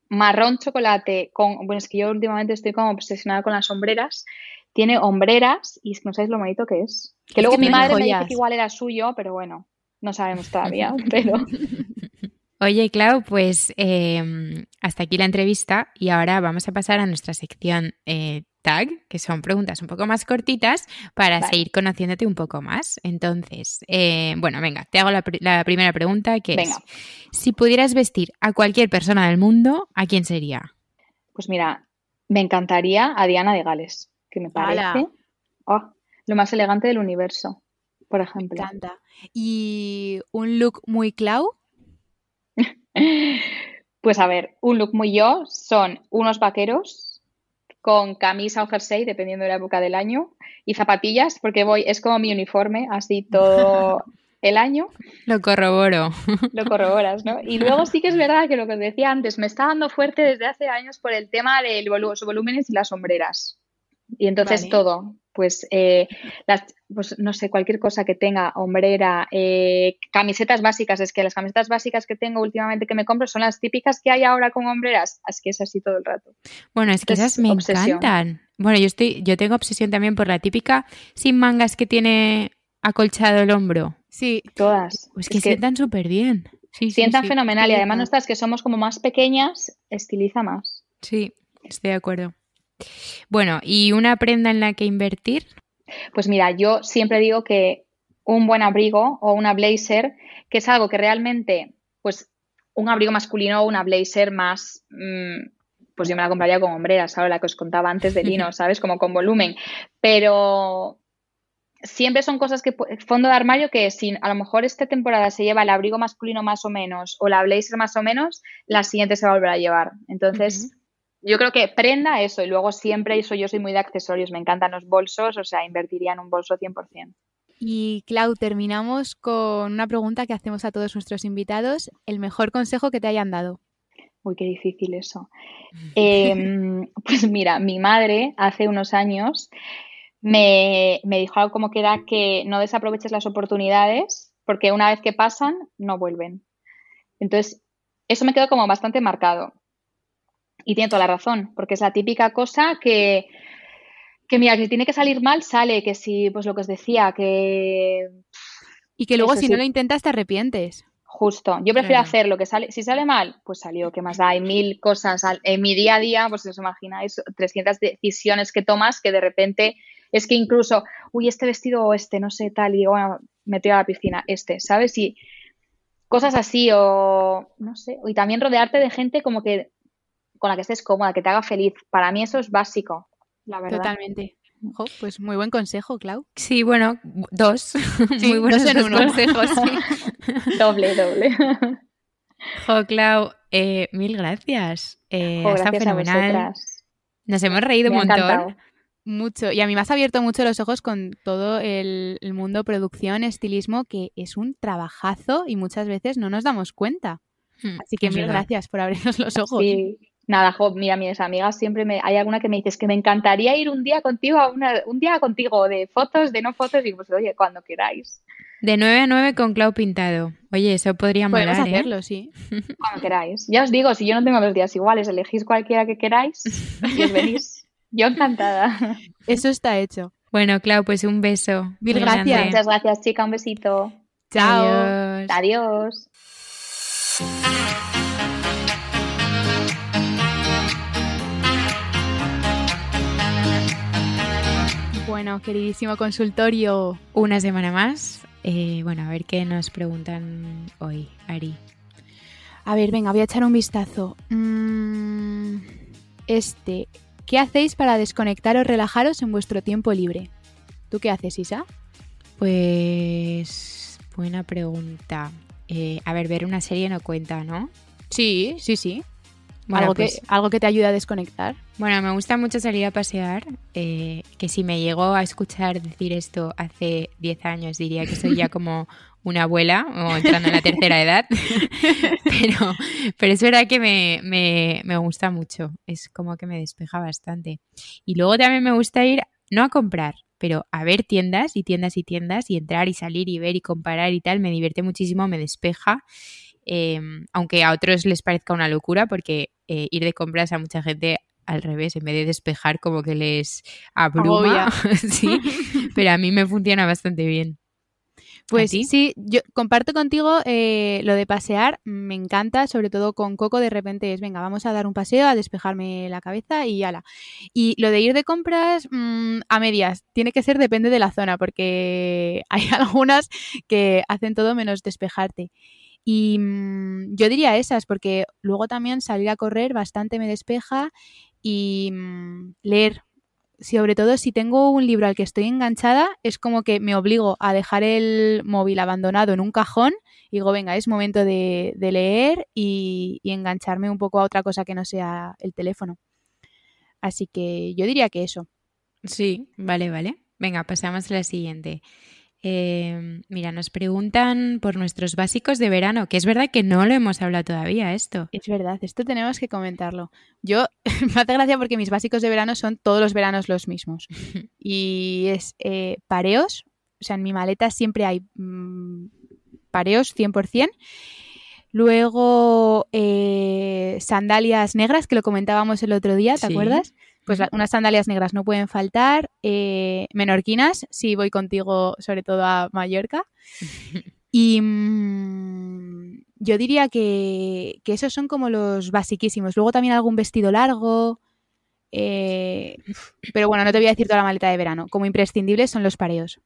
marrón chocolate con, bueno, es que yo últimamente estoy como obsesionada con las sombreras, tiene hombreras y no sabéis lo bonito que es. Que luego mi madre me dice que igual era suyo, pero bueno. No sabemos todavía, pero... Oye, Clau, pues em, hasta aquí la entrevista y ahora vamos a pasar a nuestra sección eh, tag, que son preguntas un poco más cortitas para seguir conociéndote un poco más. Entonces, eh, bueno, venga, te hago la, primera pregunta, que es, si pudieras vestir a cualquier persona del mundo, ¿a quién sería? Pues mira, me encantaría a Diana de Gales, que me parece oh, lo más elegante del universo por ejemplo. Me encanta. ¿Y un look muy Clau? pues a ver, un look muy yo son unos vaqueros con camisa o jersey, dependiendo de la época del año, y zapatillas, porque voy, es como mi uniforme, así todo el año. Lo corroboro. Lo corroboras, ¿no? Y luego sí que es verdad que lo que os decía antes, me está dando fuerte desde hace años por el tema de los volúmenes y las sombreras. Y entonces todo, pues, eh, las, pues no sé, cualquier cosa que tenga, hombrera, eh, camisetas básicas, es que las camisetas básicas que tengo últimamente que me compro son las típicas que hay ahora con hombreras, es que es así todo el rato. Bueno, es que esas me encantan. Bueno, yo estoy, yo tengo obsesión también por la típica sin mangas que tiene acolchado el hombro. Sí, todas. Pues que, sientan súper bien. Sí, sientan fenomenal y además nuestras que somos como más pequeñas, estiliza más. Sí, estoy de acuerdo. Bueno, ¿y una prenda en la que invertir? Pues mira, yo siempre digo que un buen abrigo o una blazer, que es algo que realmente, pues un abrigo masculino o una blazer más, mm, pues yo me la compraría con hombreras, ¿sabes? La que os contaba antes de lino, ¿sabes? Como con volumen. Pero siempre son cosas que, fondo de armario que si a lo mejor esta temporada se lleva el abrigo masculino más o menos o la blazer más o menos, la siguiente se va a volver a llevar. Entonces, yo creo que prenda eso y luego siempre eso yo soy muy de accesorios, me encantan los bolsos, o sea, invertiría en un bolso 100%. Y Clau, terminamos con una pregunta que hacemos a todos nuestros invitados, el mejor consejo que te hayan dado. Uy, qué difícil eso. Em, pues mira, mi madre hace unos años me, me dijo algo como que era que no desaproveches las oportunidades porque una vez que pasan, no vuelven. Entonces, eso me quedó como bastante marcado. Y tiene toda la razón, porque es la típica cosa que, que mira, que tiene que salir mal, sale, que si, pues lo que os decía, que... Y que luego si no lo intentas te arrepientes. Justo, yo prefiero hacer lo que sale, si sale mal, pues salió, ¿qué más da? Hay mil cosas en mi día a día, pues os imagináis, 300 decisiones que tomas que de repente es que incluso, uy, este vestido o este, no sé, tal, y bueno, me a la piscina, este, ¿sabes? Y cosas así, o no sé, y también rodearte de gente como que con la que estés cómoda, que te haga feliz. Para mí eso es básico, la verdad. Totalmente. pues muy buen consejo, Clau. Sí, bueno, dos. muy buenos consejos, sí. doble, doble. Jo, Clau, eh, mil gracias. Eh, está fenomenal. Nos hemos reído un montón. Mucho. Y a mí me has abierto mucho los ojos con todo el, mundo producción, estilismo, que es un trabajazo y muchas veces no nos damos cuenta. Hmm, Así que mil gracias por abrirnos los ojos. Sí, Nada, jo, mira, mis amigas siempre me. Hay alguna que me dice, es que me encantaría ir un día contigo, a una, un día contigo, de fotos, de no fotos, y pues, oye, cuando queráis. De 9 a 9 con Clau pintado. Oye, eso podría Podemos molar, ¿eh? hacerlo, sí. Cuando queráis. Ya os digo, si yo no tengo los días iguales, elegís cualquiera que queráis y os venís. Yo encantada. Eso está hecho. Bueno, Clau, pues un beso. Mil gracias. grande. Muchas gracias, chica. Un besito. Chao. Adiós. Adiós. Bueno, queridísimo consultorio. Una semana más. Eh, bueno, a ver qué nos preguntan hoy, Ari. A ver, venga, voy a echar un vistazo. Mm, este, ¿qué hacéis para desconectar o relajaros en vuestro tiempo libre? ¿Tú qué haces, Isa? Pues buena pregunta. Eh, a ver, ver una serie no cuenta, ¿no? Sí, sí, sí. Bueno, algo, pues- que, algo que te ayude a desconectar. Bueno, me gusta mucho salir a pasear, eh, que si me llegó a escuchar decir esto hace 10 años diría que soy ya como una abuela o entrando en la tercera edad, pero, pero es verdad que me, me- me gusta mucho, es como que me despeja bastante. Y luego también me gusta ir, no a comprar, pero a ver tiendas y tiendas y tiendas y entrar y salir y ver y comparar y tal, me divierte muchísimo, me despeja. eh, aunque a otros les parezca una locura, porque eh, ir de compras a mucha gente al revés, en vez de despejar como que les abruma, sí, pero a mí me funciona bastante bien. Pues sí, yo comparto contigo eh, lo de pasear, me encanta, sobre todo con Coco, de repente es, venga, vamos a dar un paseo, a despejarme la cabeza y ala. Y lo de ir de compras mm, a medias, tiene que ser depende de la zona, porque hay algunas que hacen todo menos despejarte. Y mm, yo diría esas, porque luego también salir a correr bastante me despeja y mm, leer. Sobre todo si tengo un libro al que estoy enganchada, es como que me obligo a dejar el móvil abandonado en un cajón y digo, venga, es momento de, leer y engancharme un poco a otra cosa que no sea el teléfono. Así que yo diría que eso. Sí, vale, vale. Venga, pasamos a la siguiente. Eh, mira, nos preguntan por nuestros básicos de verano, que es verdad que no lo hemos hablado todavía esto. Es verdad, esto tenemos que comentarlo. Yo me hace gracia porque mis básicos de verano son todos los veranos los mismos. Y es eh, pareos, o sea, en mi maleta siempre hay mm, pareos 100%. Luego eh, sandalias negras, que lo comentábamos el otro día, ¿te Sí. acuerdas? Pues la- unas sandalias negras no pueden faltar. eh, menorquinas, si voy contigo, sobre todo a Mallorca. Y mm, yo diría que, que esos son como los basiquísimos. Luego también algún vestido largo. eh, pero bueno, no te voy a decir toda la maleta de verano. Como imprescindibles son los pareos.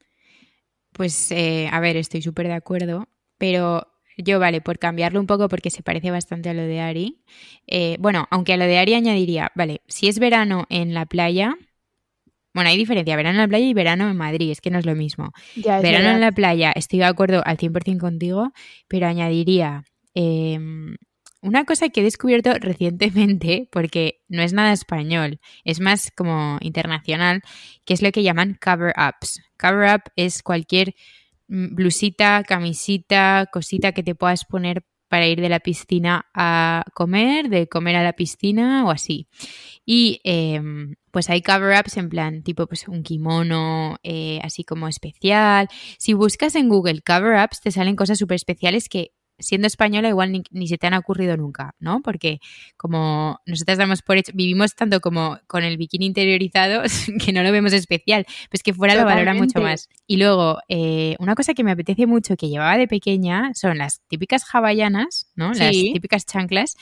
Pues, eh, a ver, estoy súper de acuerdo, pero yo, vale, por cambiarlo un poco porque se parece bastante a lo de Ari. eh, bueno, aunque a lo de Ari añadiría, vale, si es verano en la playa, bueno, hay diferencia, verano en la playa y verano en Madrid, es que no es lo mismo. Ya, Verano verdad. en la playa, estoy de acuerdo al 100% contigo, pero añadiría eh, una cosa que he descubierto recientemente, porque no es nada español, es más como internacional, que es lo que llaman cover-ups. Cover-up es cualquier blusita, camisita, cosita que te puedas poner para ir de la piscina a comer, de comer a la piscina o así. Y eh, pues hay cover-ups en plan tipo pues un kimono eh, así como especial. Si buscas en Google cover-ups te salen cosas súper especiales que siendo española igual ni, ni se te han ocurrido nunca, ¿no? Porque como nosotras damos por hecho, vivimos tanto como con el bikini interiorizado que no lo vemos especial, pues que fuera lo valora mucho más. Y luego, eh, una cosa que me apetece mucho que llevaba de pequeña son las típicas hawaianas, ¿no? Las típicas chanclas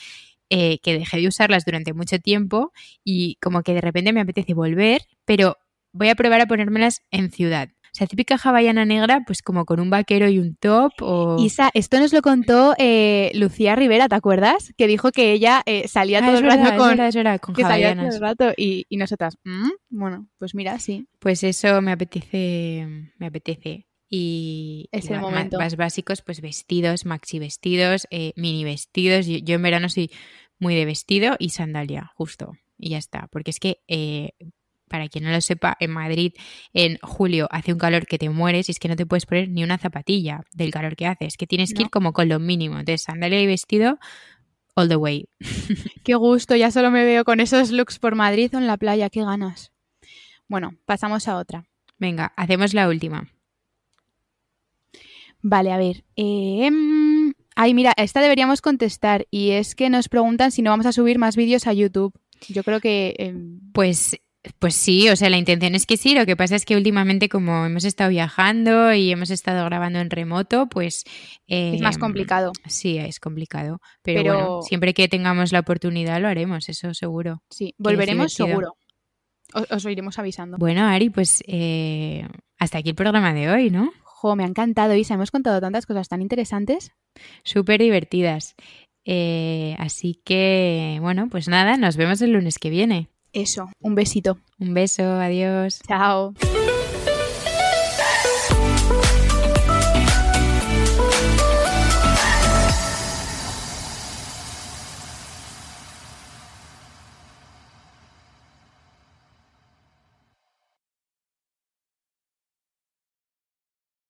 eh, que dejé de usarlas durante mucho tiempo y como que de repente me apetece volver, pero voy a probar a ponérmelas en ciudad. Sea, típica hawaiana negra, pues como con un vaquero y un top o... Isa, esto nos lo contó eh, Lucía Rivera, ¿te acuerdas? Que dijo que ella eh, salía Ah, todo es el rato es con, verdad, es verdad, con que salía todo hawaianas. el rato y, y nosotras, "Mm, bueno, pues mira, sí. Pues eso me apetece, me apetece. Y, Es el momento. más básicos, pues vestidos, maxi vestidos, eh, mini vestidos. Yo, yo en verano soy muy de vestido y sandalia, justo. Y ya está. Porque es que, eh, para quien no lo sepa, en Madrid en julio hace un calor que te mueres y es que no te puedes poner ni una zapatilla del calor que hace. Es que tienes que ir como con lo mínimo. Entonces, sandalia y vestido all the way. Qué gusto, ya solo me veo con esos looks por Madrid o en la playa, qué ganas. Bueno, pasamos a otra. Venga, hacemos la última. Vale, a ver. Eh, ay, mira, esta deberíamos contestar y es que nos preguntan si no vamos a subir más vídeos a YouTube. Yo creo que... Em, pues pues sí, o sea, la intención es que sí. Lo que pasa es que últimamente, como hemos estado viajando y hemos estado grabando en remoto, pues. es más em, complicado. Sí, es complicado. Pero, bueno, siempre que tengamos la oportunidad lo haremos, eso seguro. Sí, volveremos seguro. Os, iremos avisando. Bueno, Ari, pues eh, hasta aquí el programa de hoy, ¿no? Jo, me ha encantado, Isa. Hemos contado tantas cosas tan interesantes. Súper divertidas. Eh, así que, bueno, pues nada, nos vemos el lunes que viene. Eso, un besito. Un beso, adiós. Chao.